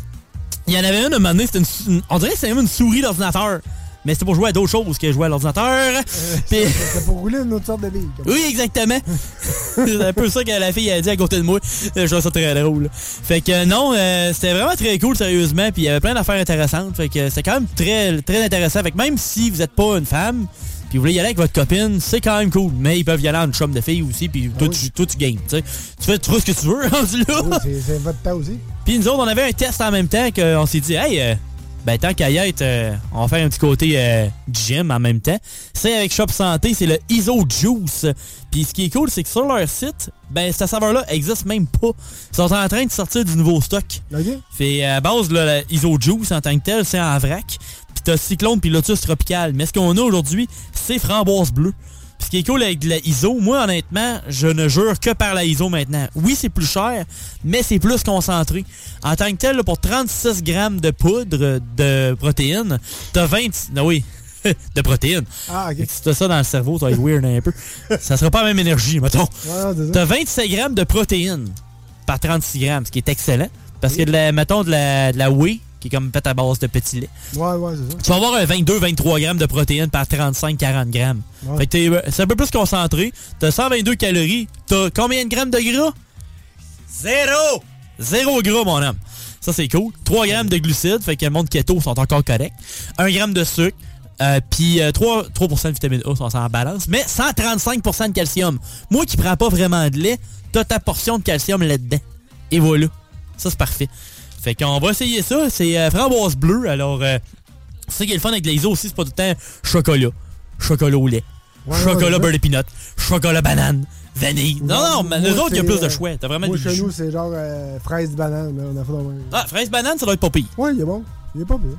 il y en avait une à un moment donné, c'était une, on dirait que c'était même une souris d'ordinateur. Mais c'était pour jouer à d'autres choses que jouer à l'ordinateur. Puis- C'est pour rouler une autre sorte de bille. oui, exactement. c'est un peu ça que la fille a dit à côté de moi. Je trouve ça très drôle. Fait que non, euh, c'était vraiment très cool, sérieusement. Puis il y avait plein d'affaires intéressantes. Fait que c'était quand même très, très intéressant. Fait que même si vous n'êtes pas une femme, puis vous voulez y aller avec votre copine, c'est quand même cool. Mais ils peuvent y aller en chum de fille aussi. Puis toi, tu, toi, tu gagnes. tu fais fais ce que tu veux, rendu là. Oui, c'est- votre temps aussi. Puis nous autres, on avait un test en même temps qu'on s'est dit, hey, euh, ben tant qu'à y être, euh, on va faire un petit côté euh, gym en même temps. C'est avec Shop Santé, c'est le Iso Juice. Puis ce qui est cool, c'est que sur leur site, ben cette saveur-là existe même pas. Ils sont en train de sortir du nouveau stock. Fait à base, là, le Iso Juice en tant que tel, c'est en vrac. T'as Cyclone puis Lotus Tropical. Mais ce qu'on a aujourd'hui, c'est framboise bleue. Puis ce qui est cool avec de la ISO, moi honnêtement, je ne jure que par la ISO maintenant. Oui, c'est plus cher, mais c'est plus concentré. En tant que tel, là, pour 36 grammes de poudre de protéines, t'as 20... Non, oui, de protéines. Ah, ok. Si t'as ça dans le cerveau, ça va être weird un peu. Ça sera pas la même énergie, mettons. Ouais. T'as 27 grammes de protéines par 36 grammes, ce qui est excellent. Parce que, de la, mettons, de la, de la whey, qui est comme faite à base de petits laits, Ouais, ouais, c'est ça. tu vas avoir un 22-23 grammes de protéines par 35-40 grammes. Ouais. Fait que euh, c'est un peu plus concentré. T'as 122 calories. T'as combien de grammes de gras? Zéro! Zéro gras, mon homme. Ça, c'est cool. 3 grammes de glucides, fait que le monde keto sont encore corrects. 1 gramme de sucre. Euh, puis euh, 3, 3% de vitamine A, ça, ça en balance. Mais 135% de calcium. Moi qui prends pas vraiment de lait, t'as ta portion de calcium là-dedans. Et voilà. Ça, c'est parfait. Fait qu'on va essayer ça. C'est euh, framboise bleue. Alors, euh, c'est qui est le fun avec les aussi, c'est pas tout le temps chocolat. Chocolat au lait. Ouais, chocolat ouais, beurre de peanut. Chocolat banane. Vanille. Non, non, mais nous autres, il y a plus de euh, choix. T'as vraiment Moi, chez nous, c'est genre euh, fraise banane. là, On a fait dans Ah, fraise banane, ça doit être pas pire. Ouais, il est bon. Il est pas bien.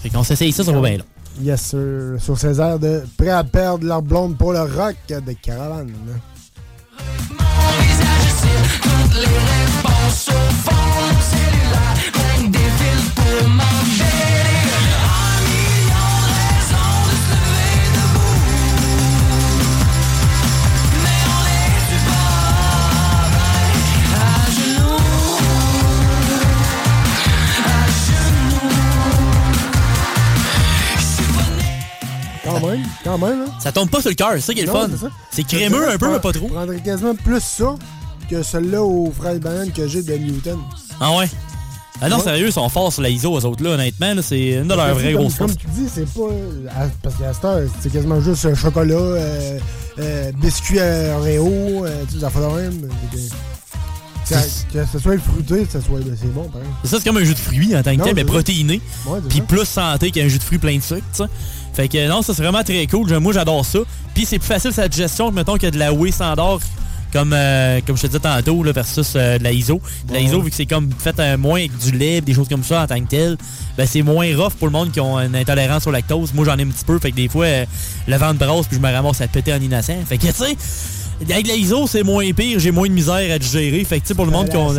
Fait qu'on s'essaye ça, ça va bien là. Yes, sir. Sur ces airs de prêt à perdre leur blonde pour le rock de caravane. Toutes les réponses Quand même, quand même. Hein? Ça tombe pas sur le cœur, c'est ça qui est le fun. c'est crémeux un peu, mais pas trop. Je prendrais quasiment plus ça que celui-là aux fraises bananes que j'ai de Newton. Ah ouais? Ah non, Ouais. sérieux, ils sont forts sur la ISO, eux autres là, honnêtement. C'est une de leurs vraies comme, grosses Comme forces. tu dis, c'est pas. à- Parce qu'à cette heure, c'est quasiment juste euh, chocolat, euh, euh, biscuits à Oreo, euh, tu sais, de même. Que, que- que ce soit fruité, que ce soit. ben, c'est bon, ça, c'est comme un jus de fruits en tant que Non, tel, mais protéiné. Puis plus santé qu'un jus de fruits plein de sucre, tu sais. Fait que non, ça c'est vraiment très cool. Moi j'adore ça. Puis c'est plus facile cette gestion que mettons que de la standard comme, euh, comme je te disais tantôt là, versus euh, de la ISO. De la. ISO, vu que c'est comme fait euh, moins avec du lait, des choses comme ça en tant que tel, ben, c'est moins rough pour le monde qui ont une intolérance au lactose. Moi j'en ai un petit peu, fait que des fois euh, le ventre brasse puis je me ramasse à péter en innocent. Fait que tu sais, avec la ISO c'est moins pire, j'ai moins de misère à digérer. Fait que tu sais, pour le monde qui ont.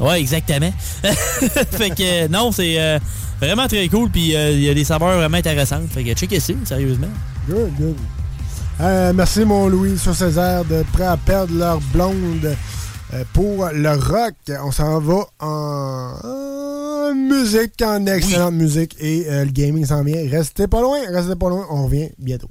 Ouais, exactement. fait que non, c'est euh, vraiment très cool. Puis euh, il y a des saveurs vraiment intéressantes. Fait que check ça, sérieusement. Good, good. Euh, merci, mon Louis sur Césaire, de prêt à perdre leur blonde euh, pour le rock. On s'en va en, en musique, en excellente musique. Et le gaming s'en vient. Restez pas loin, restez pas loin. On revient bientôt.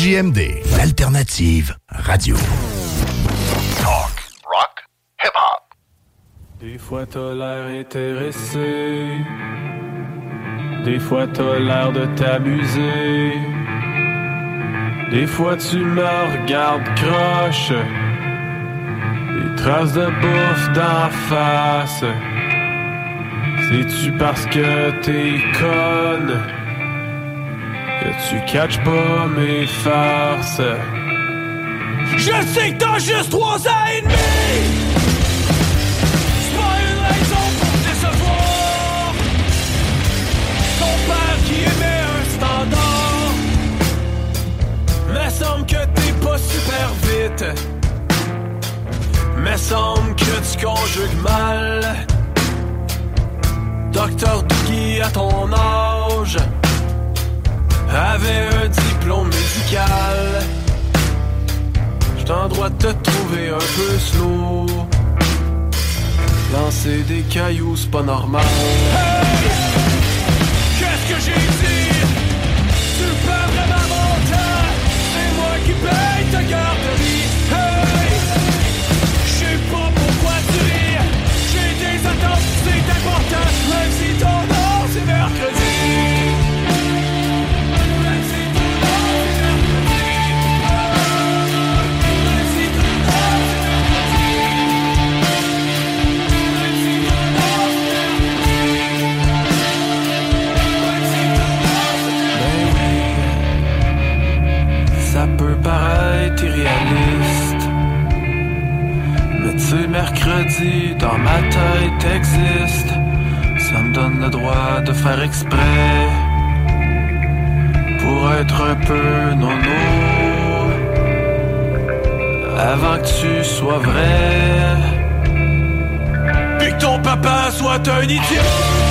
CJMD, l'alternative radio. Talk, rock, hip-hop. Des fois t'as l'air intéressé, des fois t'as l'air de t'amuser, des fois tu me regardes croche, des traces de bouffe d'en face. C'est-tu parce que t'es conne? Tu catches pas mes farces. Je sais que t'as juste trois ans et demi! C'est pas une raison pour décevoir! Ton père qui aimait un standard! Me semble que t'es pas super vite! Me semble que tu conjugues mal! Docteur Dougie à ton âge avait un diplôme médical. J't'ai en droit de te trouver un peu slow. Lancer des cailloux, c'est pas normal. Hey! Qu'est-ce que j'ai dit? Tu peux vraiment mon temps? C'est moi qui paye ta garderie. Hey! Mercredi, dans ma tête existe. Ça me donne le droit de faire exprès. Pour être un peu nono. Avant que tu sois vrai. Puis que ton papa soit un idiot.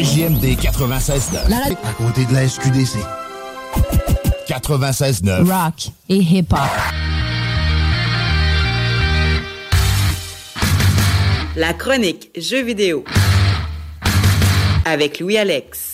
CJMD 96.9. À côté de la SQDC. 96.9. Rock et hip-hop. La chronique Jeux vidéo avec Louis-Alex.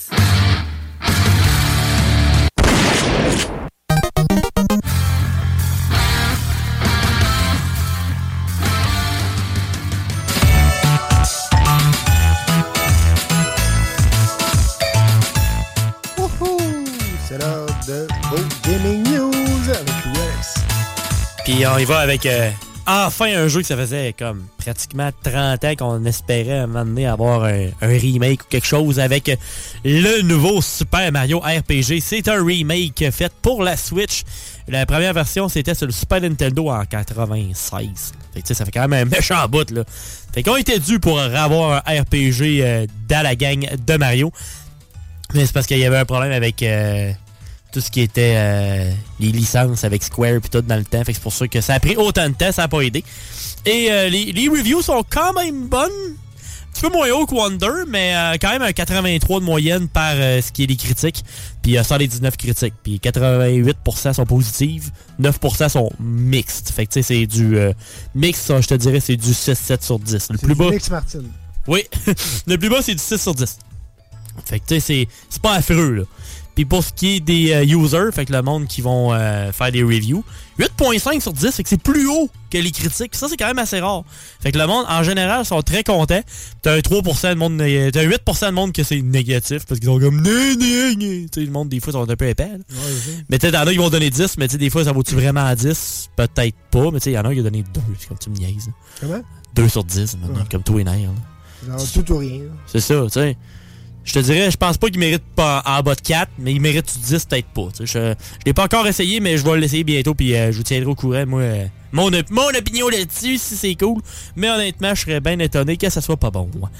On y va avec euh, enfin un jeu que ça faisait comme pratiquement 30 ans qu'on espérait à un moment donné avoir un, remake ou quelque chose avec le nouveau Super Mario RPG. C'est un remake fait pour la Switch. La première version, c'était sur le Super Nintendo en 96. Fait que, ça fait quand même un méchant bout, là. Fait qu'on était dû pour avoir un RPG euh, dans la gang de Mario. Mais c'est parce qu'il y avait un problème avec euh, tout ce qui était euh, les licences avec Square puis tout dans le temps. Fait que c'est pour ça que ça a pris autant de temps, ça n'a pas aidé. Et euh, les, les reviews sont quand même bonnes. Un petit peu moins haut que Wonder, mais euh, quand même un 83 de moyenne par ce qui est les critiques. Puis euh, 119 critiques. Puis 88% sont positives, 9% sont mixtes. Fait que tu sais, c'est du euh, mix, je te dirais, c'est du 6-7 sur 10. Le plus bas. Mix Martin. Oui, le plus bas, c'est du 6 sur 10. Fait que, tu sais, c'est- c'est pas affreux, là. Puis pour ce qui est des euh, users, fait que le monde qui vont euh, faire des reviews, 8.5 sur 10, fait que c'est plus haut que les critiques. Ça, c'est quand même assez rare. Fait que le monde, en général, sont très contents. T'as un 3% de monde, t'as un 8% de monde que c'est négatif, parce qu'ils sont comme, né, né, né. Tu sais, le monde, des fois, sont un peu épais, là. Mais tu sais, t'en as qui vont donner 10, mais tu sais, des fois, ça vaut-tu vraiment 10? Peut-être pas, mais tu sais, il y en a qui ont donné 2. C'est comme tu me niaises. Comment? 2 sur 10, maintenant, comme tout et nerfs, là. Genre tout ou rien. C'est ça, tu sais. Je te dirais, je pense pas qu'il mérite pas en, bas de 4, mais il mérite 10, peut-être pas. Je, l'ai pas encore essayé, mais je vais l'essayer bientôt, puis euh, je vous tiendrai au courant, moi, euh, mon, mon opinion là-dessus, si c'est cool. Mais honnêtement, je serais bien étonné que ça soit pas bon. moi.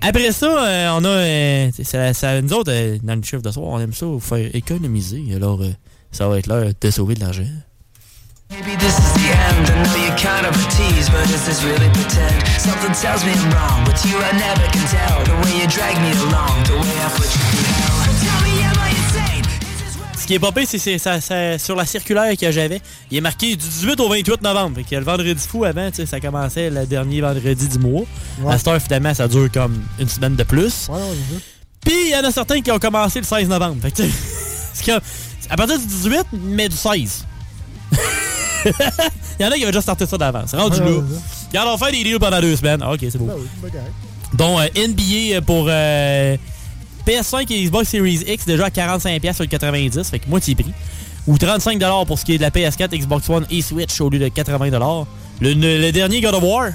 Après ça, euh, on a... ça, ça- nous autres, dans le chiffre de soir, on aime ça faire économiser. Alors, ça va être l'heure de sauver de l'argent. Maybe this is the end. I know you're kind of a tease, but is this really pretend? Something tells me I'm wrong. With you, I never can tell. The way you drag me along, the way I put you through hell. Tell me, am I insane? Ce qui est pire, c'est c'est- ça- ça- sur la circulaire que j'avais, il est marqué du 18 au 28 novembre. Fait que le vendredi fou avant, tu sais, ça commençait le dernier vendredi du mois. Ouais. À cette heure, finalement, ça dure comme une semaine de plus. Ouais, ouais. Puis il y en a certains qui ont commencé le 16 novembre. Fait que, c'est comme- à partir du 18, mais du 16. Il y en a qui avaient déjà starté ça d'avance. Rendu Ouais, là. Regarde, on fait des deals pendant deux semaines. Ah, ok, c'est beau. Ben oui, dont euh, NBA pour euh, PS5 et Xbox Series X déjà à 45$ sur le 90$, fait que moitié prix. Ou 35$ pour ce qui est de la PS4, Xbox One et Switch au lieu de 80$. Le, le dernier God of War,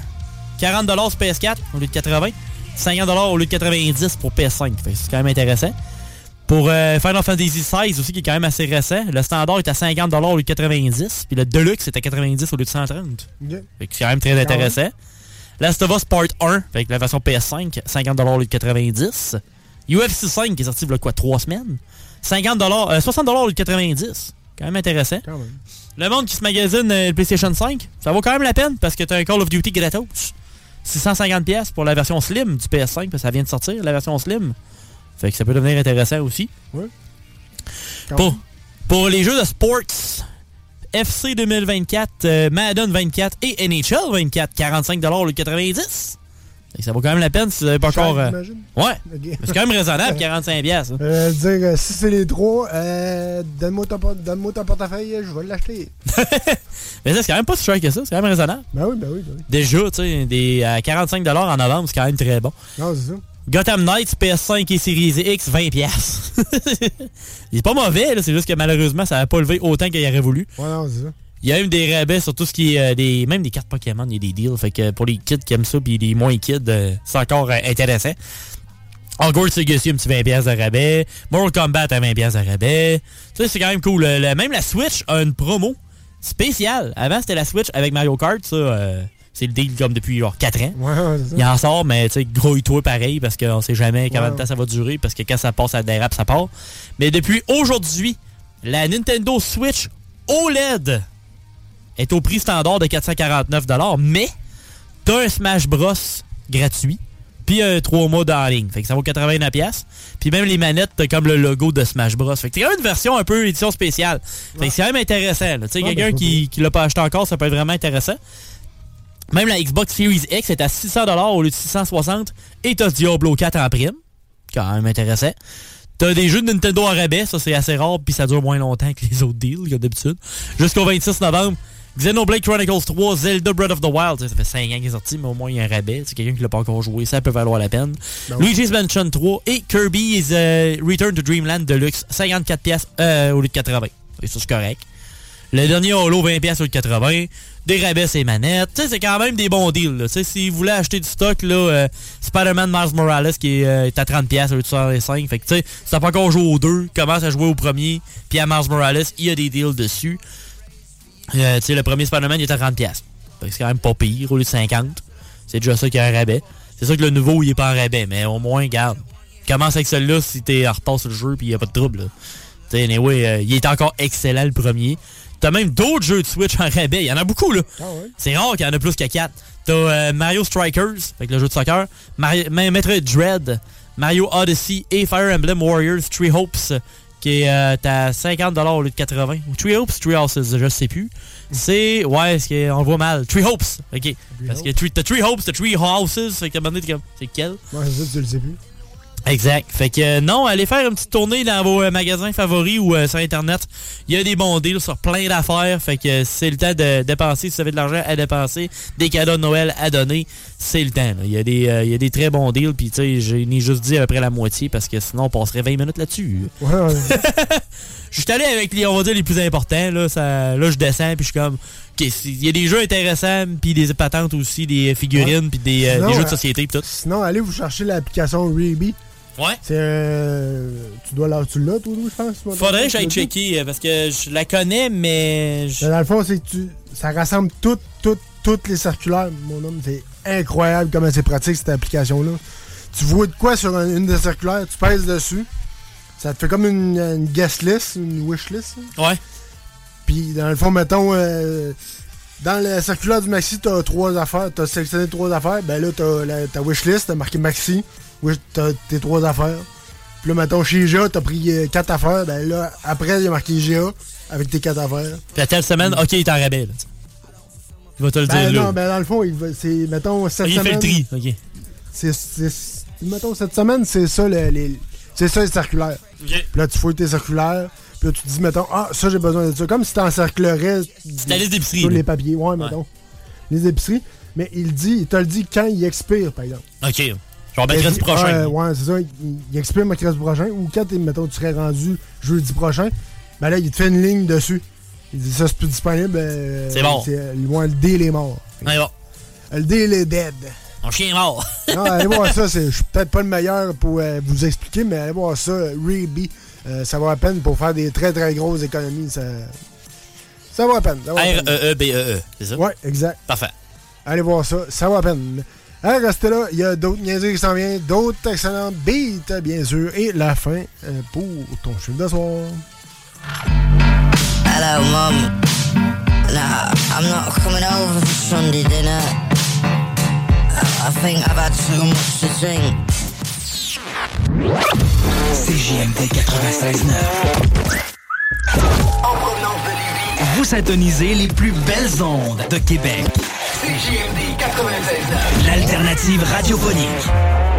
40$ sur PS4 au lieu de 80$. 50$ au lieu de 90$ pour PS5. Fait que c'est quand même intéressant. Pour euh, Final Fantasy XVI aussi, qui est quand même assez récent, le standard est à 50$ au lieu de 90$, puis le Deluxe est à 90$ au lieu de 130$. Ok. Fait que c'est quand même très intéressant. Last of Us Part 1, avec la version PS5, 50$ au lieu de 90$. UFC 5 qui est sorti il y a quoi, 3 semaines? 50$, euh, 60$ au lieu de 90$. Quand même intéressant. Quand même. Le monde qui se magasine euh, le PlayStation 5, ça vaut quand même la peine parce que tu as un Call of Duty gratos. 650$ pour la version Slim du PS5, parce que ça vient de sortir, la version Slim. Fait que ça peut devenir intéressant aussi. Pour, pour les jeux de sports, FC 2024, euh, Madden 24 et NHL 24, 45$ au lieu de 90$. Fait que ça vaut quand même la peine si vous n'avez pas encore... euh? Ouais. C'est quand même raisonnable, 45$. piastres, hein. Euh, dire, euh, si c'est les trois, euh, donne-moi ton, ton portefeuille, je vais l'acheter. Mais ça, c'est quand même pas si cher que ça. C'est quand même raisonnable. Ben oui, ben oui, ben oui. Déjà, tu sais, des, à 45$ en novembre, c'est quand même très bon. Non, c'est ça. Gotham Knights PS5 et Series X, 20$. piastres. Il est pas mauvais, là, c'est juste que malheureusement, ça n'a pas levé autant qu'il aurait voulu. Ouais, non, c'est ça. Il y a même des rabais sur tout ce qui est euh, des. Même des cartes Pokémon, il y a des deals. Fait que pour les kids qui aiment ça, puis les moins kids, euh, c'est encore euh, intéressant. Hogwarts Legacy, un petit 20$ de rabais. Mortal Kombat à 20$ de rabais. Tu sais, c'est quand même cool. Le- même la Switch a une promo spéciale. Avant, c'était la Switch avec Mario Kart. Ça, euh, c'est le deal comme depuis genre 4 ans. Ouais, ouais, c'est ça. Il en sort, mais tu sais, grouille-toi pareil parce qu'on sait jamais combien de temps ça va durer parce que quand ça passe à dérape, ça part. Mais depuis aujourd'hui, la Nintendo Switch OLED est au prix standard de 449$, mais t'as un Smash Bros gratuit, puis un 3 mois en ligne. Fait que ça vaut 89$. Puis même les manettes, t'as comme le logo de Smash Bros. Fait que c'est quand même une version un peu édition spéciale. Fait que c'est quand même intéressant. Tu sais, quelqu'un ben, qui, qui l'a pas acheté encore, ça peut être vraiment intéressant. Même la Xbox Series X est à 600$ au lieu de 660$ et t'as Diablo 4 en prime. Quand même intéressant. T'as des jeux de Nintendo en rabais, ça c'est assez rare, puis ça dure moins longtemps que les autres deals, comme d'habitude. Jusqu'au 26 novembre, Xenoblade Chronicles 3, Zelda Breath of the Wild, ça fait 5 ans qu'il est sorti, mais au moins il y a un rabais. C'est quelqu'un qui l'a pas encore joué, ça peut valoir la peine. Ben. Luigi's Mansion 3 et Kirby's euh, Return to Dreamland Deluxe, 54$ piastres, euh, au lieu de 80. Et ça c'est correct. Le dernier Holo, 20$ piastres au lieu de 80. Des rabais, c'est manettes. Tu sais, c'est quand même des bons deals. Tu sais, si vous voulez acheter du stock, là, euh, Spider-Man Miles Morales qui est, euh, à 30$ piastres au de 65$. Fait que, tu sais, si t'as pas encore joué aux deux, commence à jouer au premier. Puis à Miles Morales, il y a des deals dessus. Euh, tu sais, le premier Spider-Man, il est à 30$. piastres. Fait c'est quand même pas pire au lieu de 50$. C'est déjà ça qui a un rabais. C'est sûr que le nouveau, il est pas en rabais, mais au moins, garde. Commence avec celui-là si t'es en retard sur le jeu puis il y a pas de trouble. Tu sais, anyway, euh, il est encore excellent le premier. T'as même d'autres jeux de Switch en rabais. Il y en a beaucoup, là. Ah ouais? C'est rare qu'il y en a plus que 4. T'as euh, Mario Strikers, avec le jeu de soccer, Mario, Ma- Metroid Dread, Mario Odyssey et Fire Emblem Warriors Three Hopes, qui est euh, à 50$ au lieu de 80$. Ou Three Hopes, Three Houses, je sais plus. C'est... Ouais, c'est qu'on le voit mal. Three Hopes, OK. Parce que t'as Three Hopes, t'as Three Houses, fait donné, t'es comme... C'est quel? Ouais, ça, tu le sais plus. Exact. Fait que euh, non, allez faire une petite tournée dans vos euh, magasins favoris ou euh, sur Internet. Il y a des bons deals sur plein d'affaires. Fait que c'est le temps de dépenser. Si vous avez de l'argent à dépenser, des cadeaux de Noël à donner, c'est le temps. Il y, a des, il y a des très bons deals. Puis tu sais, j'ai ni juste dit à peu près la moitié parce que sinon on passerait 20 minutes là-dessus. Ouais, ouais. Je suis allé avec les, on va dire, les plus importants. Là, ça, là je descends puis je suis comme... ok, Il y a des jeux intéressants, puis des patentes aussi, des figurines, puis des, Sinon, des jeux de société, puis tout. Sinon, allez vous chercher l'application Reeby. Ouais. C'est. euh, tu dois l'avoir, tu l'as, toi, je pense? Faudrait que j'aille checker euh, parce que je la connais, mais. je- dans le fond, c'est que tu, ça rassemble toutes, toutes, toutes les circulaires, mon homme. C'est incroyable comment c'est pratique, cette application-là. Tu vois de quoi sur un- une des circulaires, tu pèses dessus. Ça te fait comme une, une guest list, une wish list. Ouais. Puis, dans le fond, mettons, euh, dans la circulaire du Maxi, t'as trois affaires. T'as sélectionné trois affaires. Ben là, t'as ta wish list, t'as marqué Maxi. Wish, t'as tes trois affaires. Puis là, mettons, chez IGA, t'as pris euh, quatre affaires. Ben là, après, il y a marqué IGA avec tes quatre affaires. Puis à telle semaine, ok, il est en rabais. Là, il va te le Ben dire là. non, ben dans le fond, il va- c'est, mettons, cette il fait semaine... le tri. Ok. C'est, c'est- mettons, cette semaine, c'est ça, le- les, c'est ça les circulaires. Ok. Puis là, tu fouilles tes circulaires. Puis là, tu te dis, mettons, ah, ça, j'ai besoin de ça. Comme si t'encerclerais... ta liste d'épicerie, Sur les papiers, ouais, mettons. Les épiceries. Mais il dit, il te le dit quand il expire, par exemple. Ok. Genre mercredi prochain. ouais, c'est ça. Il, il expire mercredi prochain. Ou quand, mettons, tu serais rendu jeudi prochain, ben là, il te fait une ligne dessus. Il dit, ça, c'est plus disponible. euh, C'est bon. Loin, le deal est mort. Ouais, bon. Le deal est dead. Mon chien est mort. non, allez voir ça. Je suis peut-être pas le meilleur pour euh, vous expliquer, mais allez voir ça. Reebee, euh, ça vaut la peine pour faire des très très grosses économies. Ça, ça vaut la peine. ça vaut la peine. R-E-E-B-E-E, c'est ça? Ouais, exact. Parfait. Allez voir ça, ça vaut la peine. Allez, restez là, il y a d'autres niaiseries qui s'en viennent, d'autres excellents beats, bien sûr, et la fin euh, pour ton chiffre de soir. Hello, Mum. Nah, I'm not coming over for Sunday dinner. I think I've had too much to drink. CJMD 96.9. Vous syntonisez les plus belles ondes de Québec. CJMD 96.9. L'alternative radiophonique.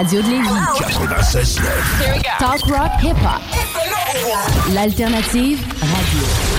Radio de Lévis. 96.9. Talk rock hip hop. L'alternative radio.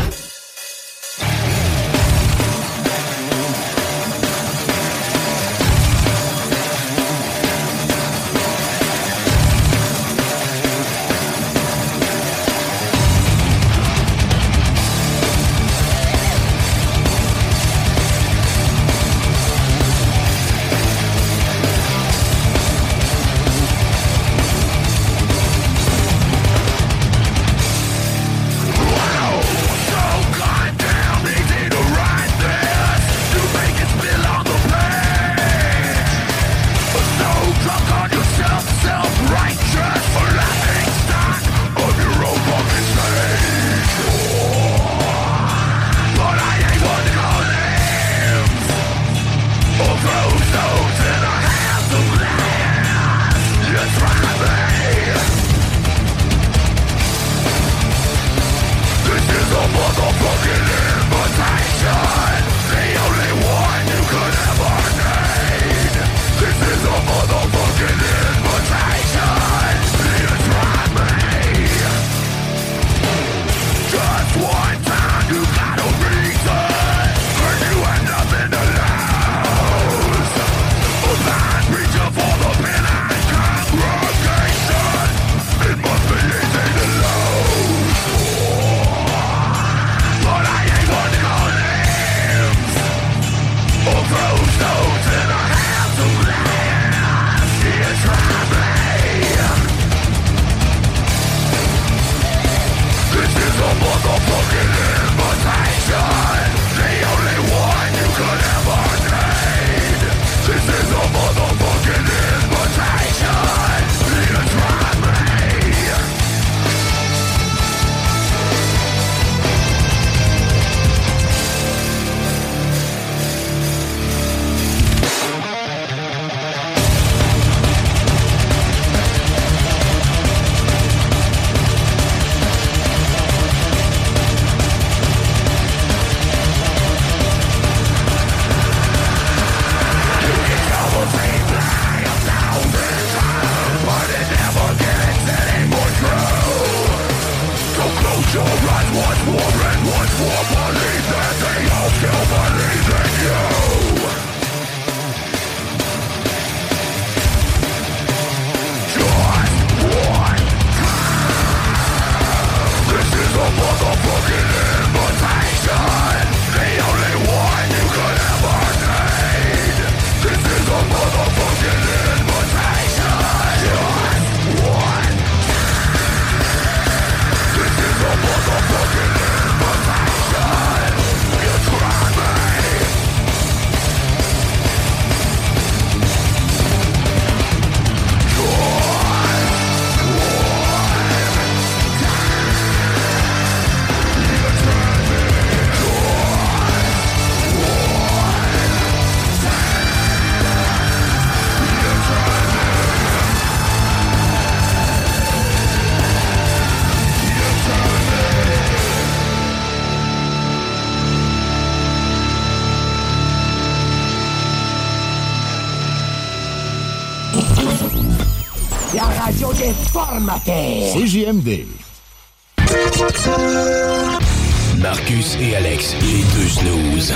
Marcus et Alex, les deux snooze.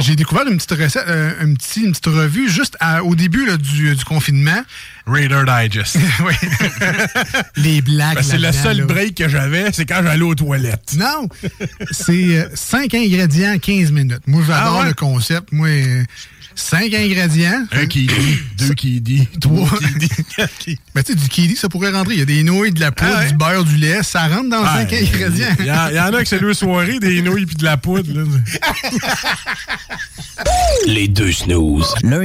J'ai découvert une petite recette, euh, un petit, une petite revue juste à- au début là, du, du confinement. Raider Digest. oui. Les blagues. Ben, c'est le seul là. break que j'avais, c'est quand j'allais aux toilettes. Non, c'est 5 ingrédients, 15 minutes. Moi, j'adore Ah ouais? le concept. Moi, Cinq ingrédients. Un hein? kiwi, deux kiwi, trois kiwi. Mais tu sais, du kiwi, ça pourrait rentrer. Il y a des nouilles, de la poudre, ah, du beurre, du lait. Ça rentre dans ah, cinq ingrédients. Il y, y, en a que c'est deux soirées, des nouilles puis de la poudre. Là. Les deux snooze. Le...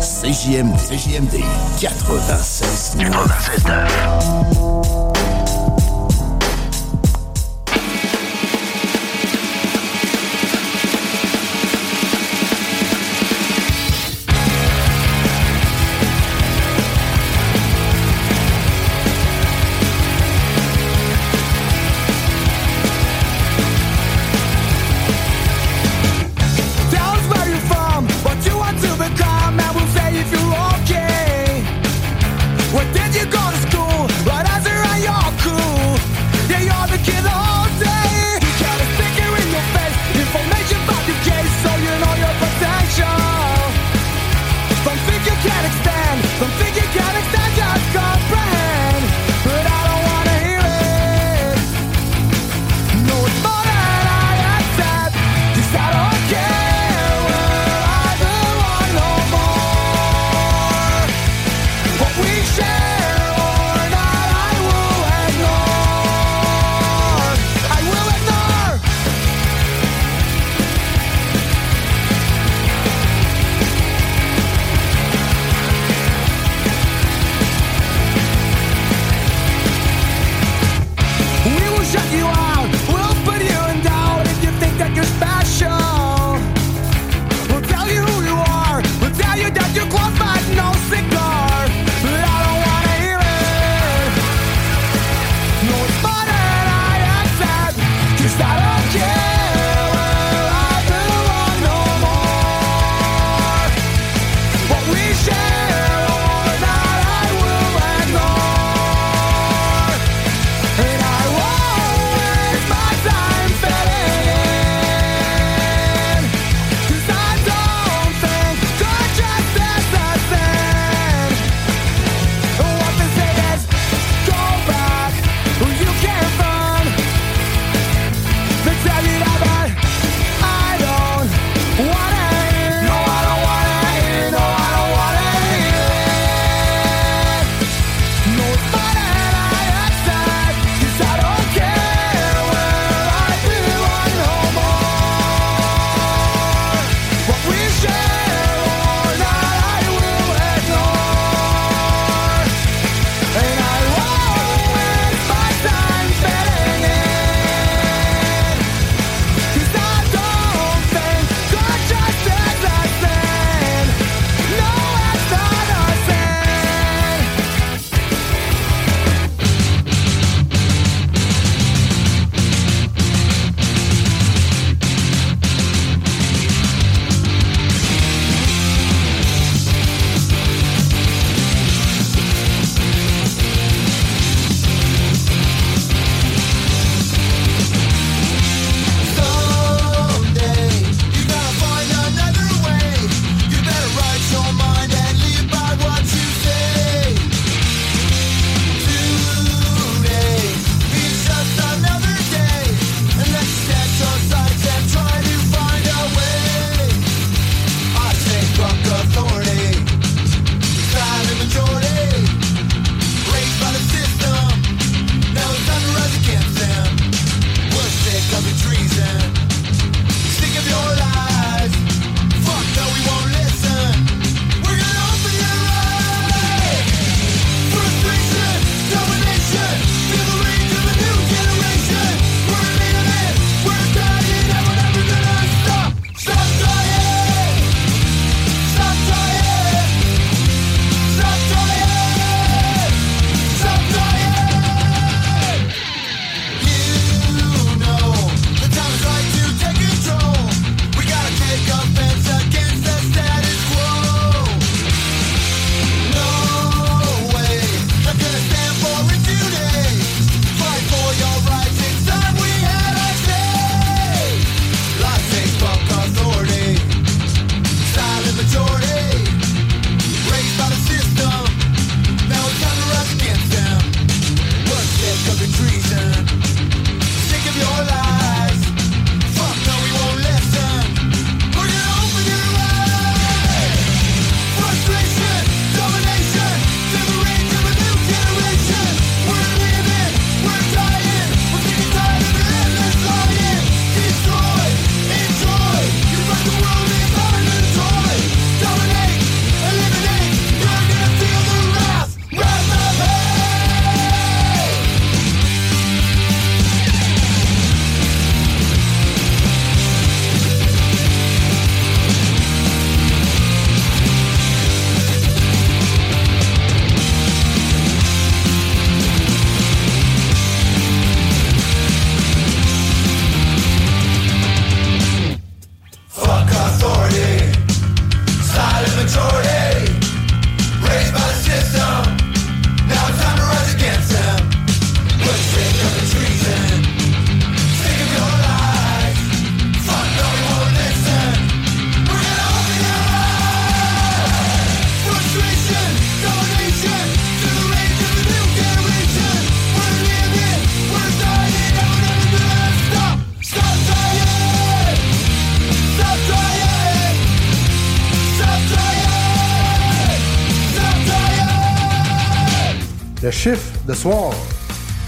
CJMD, CJMD 96 96 9.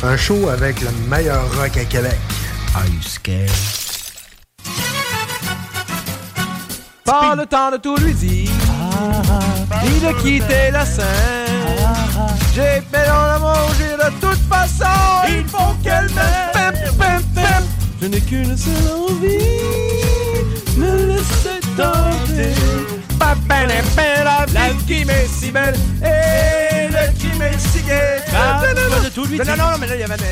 un show avec le meilleur rock à Québec. Are you scared? Pas le temps de tout lui dire, ni de quitter la scène. J'ai fait dans l'amour, j'ai de toute façon, il faut qu'elle m'aime. Je n'ai qu'une seule envie, me laisse tenter. Ben, ben, ben, la vie qui m'est si belle. Eh, mais il investigate. Ah, de tout de non, non, non, mais là, il y avait des...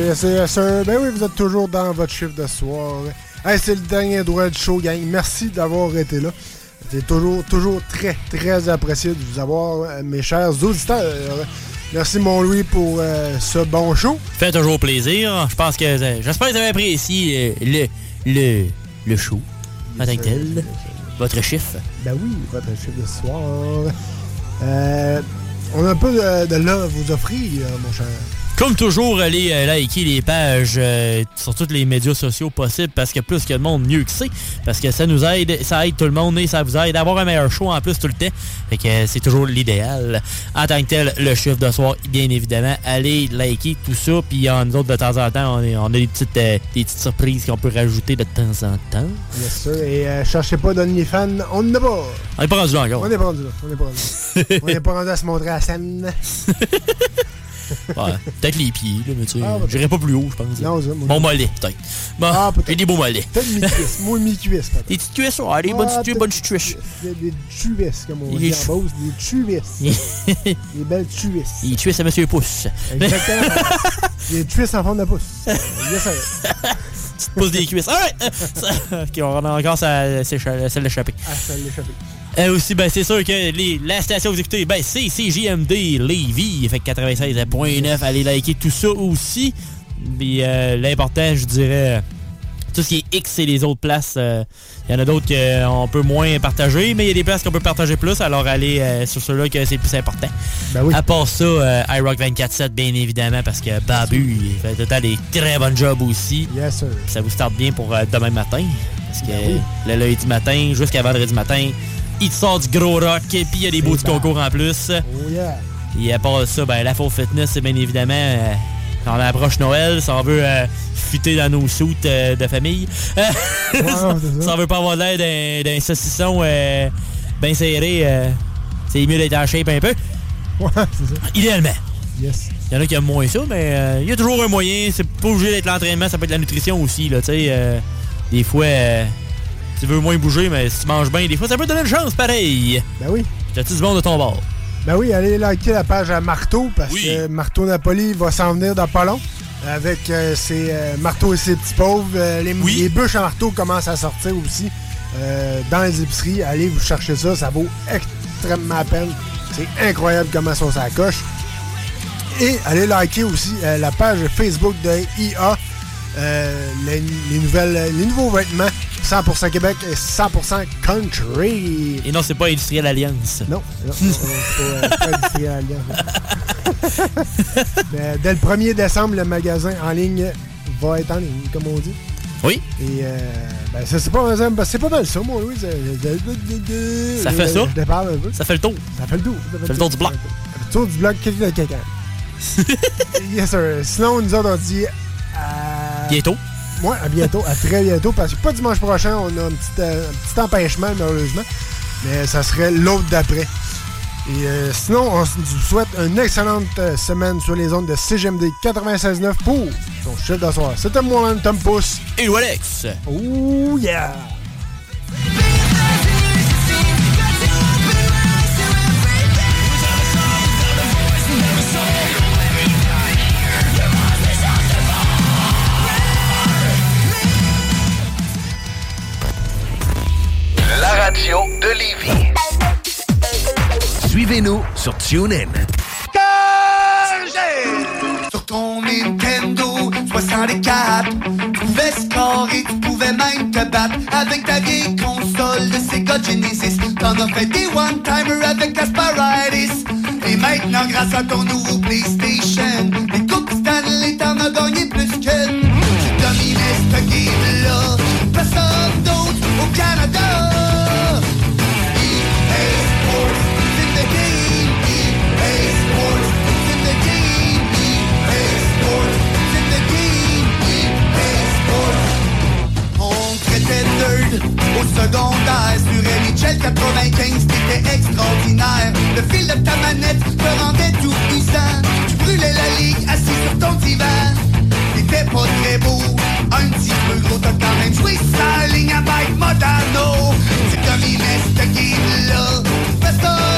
Yes sir, yes sir, yes sir. Ben oui, vous êtes toujours dans votre chiffre de soir. Hey, c'est le dernier droit de show, gang. Merci d'avoir été là. C'est toujours, toujours très, très apprécié de vous avoir, euh, mes chers auditeurs. Merci, mon Louis, pour euh, ce bon show. Fait toujours plaisir. Je pense que. euh, J'espère que vous avez apprécié euh, le, le, le show. En tant que tel. Votre chiffre. Ben oui, votre chiffre de soir. On a un peu de, de là à vous offrir, mon cher. Comme toujours, allez euh, liker les pages euh, sur tous les médias sociaux possibles parce que plus a de monde, mieux que c'est. Parce que ça nous aide, ça aide tout le monde et ça vous aide à avoir un meilleur show en plus tout le temps. Fait que c'est toujours l'idéal. En tant que tel, le chiffre de soir, bien évidemment, allez liker tout ça. Puis euh, nous autres, de temps en temps, on, est- on a des petites, euh, des petites surprises qu'on peut rajouter de temps en temps. Yes sir. Et euh, cherchez pas d'OnlyFans, on n'en a pas. On n'est pas rendu là encore. On n'est pas rendu là. On n'est pas rendu là. on n'est pas rendu à se montrer à la scène. Ouais, peut-être les pieds, là, mais tu sais, Ah, j'irai pas plus haut, je pense. Non, ça, moi, Mon mollet, peut-être. Bon, j'ai des beaux mollets. Peut-être mi-cuisse. Moi, mi-cuisse, peut-être. Des petites cuisses, ouais, des bonnes Ah, petites bonnes cuisses. Des, des tuisses, comme on dit en Beauce. Des tuisses. des belles tuisses. Il tuait à Monsieur Pouce. Exactement. des tuisses en forme de pouce. Yes sir. Petite pouce des cuisses. Alright! Ça- ok, on a encore celle d'échapper. Ah, ça l'échappé. Euh, aussi, ben, c'est sûr que les- la station que vous écoutez, ben, c'est CJMD Lévis, fait que 96.9, allez liker tout ça aussi. Puis euh, l'important, je dirais, tout ce qui est X et les autres places, euh, il y en a d'autres qu'on peut moins partager, mais il y a des places qu'on peut partager plus, alors allez euh, sur ceux-là que c'est plus important. Ben oui. À part ça, euh, iRock 24-7, bien évidemment, parce que Babu, il fait temps des très bons jobs aussi. Yes sir. Ça vous starte bien pour euh, demain matin. Parce que Ben oui. le lundi matin jusqu'à vendredi matin, il te sort du gros rock, puis il y a des beaux petits concours en plus. Oh yeah. Et à part ça, ben, la Faux Fitness, c'est bien évidemment, euh, quand on approche Noël, si on veut euh, fuiter dans nos soutes euh, de famille, c'est ça. on veut pas avoir l'air d'un saucisson euh, bien serré, euh, c'est mieux d'être en shape un peu. Ouais, c'est ça. Idéalement. Yes. Il y en a qui aiment moins ça, mais euh, il y a toujours un moyen. C'est pas obligé d'être l'entraînement, ça peut être la nutrition aussi. Là, euh, des fois, euh, tu veux moins bouger, mais si tu manges bien, des fois, ça peut donner une chance pareil. Ben oui. T'as-tu du monde de ton bord? Ben oui, allez liker la page à Marteau parce que Marteau Napoli va s'en venir dans pas long. Avec euh, ses euh, marteaux et ses petits pauvres. Euh, les, les bûches à marteau commencent à sortir aussi dans les épiceries. Allez vous chercher ça, ça vaut extrêmement la peine. C'est incroyable comment ça ça coche. Et allez liker aussi la page Facebook de IA. les, les nouvelles, les nouveaux vêtements 100% Québec et 100% Country. Et non, c'est pas Industriel Alliance. Non, non, c'est pas, euh, pas Industriel Alliance. Mais dès le 1er décembre, le magasin en ligne va être en ligne, comme on dit. Oui. Et euh, ben, ça, c'est pas, ça- ben, c'est pas mal ça, mon Louis. Ça fait ça? Je déparle un peu. Ça fait le tour. Ça fait le tour. Ça fait le tour du bloc. Ça fait le tour du bloc de quelqu'un. yes, sir. Sinon, nous autres, on dit à... Bientôt. Ouais, à bientôt, à très bientôt, parce que pas dimanche prochain, on a un petit, euh, un petit empêchement, malheureusement, mais ça serait l'autre d'après. Et euh, sinon, on vous souhaite une excellente euh, semaine sur les ondes de CGMD 96.9 pour son chiffre de soir. C'était moi, Tom Pousse. Et Alex. Oh yeah! Radio de Lévis. Suivez-nous sur TuneIn. Sur ton Nintendo 64, tu pouvais scorer, tu pouvais même te battre avec ta vieille console de Sega Genesis. T'en as fait des one-timers avec Asparitis. Et maintenant, grâce à ton nouveau PlayStation, les coupes Stanley, t'en as gagné plus que. Tu dominais ce game-là, personne d'autre au Canada. Secondaire Sur NHL 95, t'étais extraordinaire. Le fil de ta manette te rendait tout puissant Tu brûlais la ligue assis sur ton divan. T'étais pas très beau, un petit peu gros T'as quand même joué sa ligne avec Modano. Tu dominais cette game-là Personne d'autre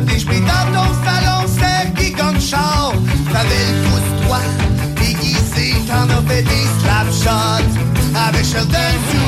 côté, j'mets dans ton salon, c'est qui comme char. T'avais le pouce-toi, déguisé, t'en as fait des slapshots. Avec Sheldon Turigi.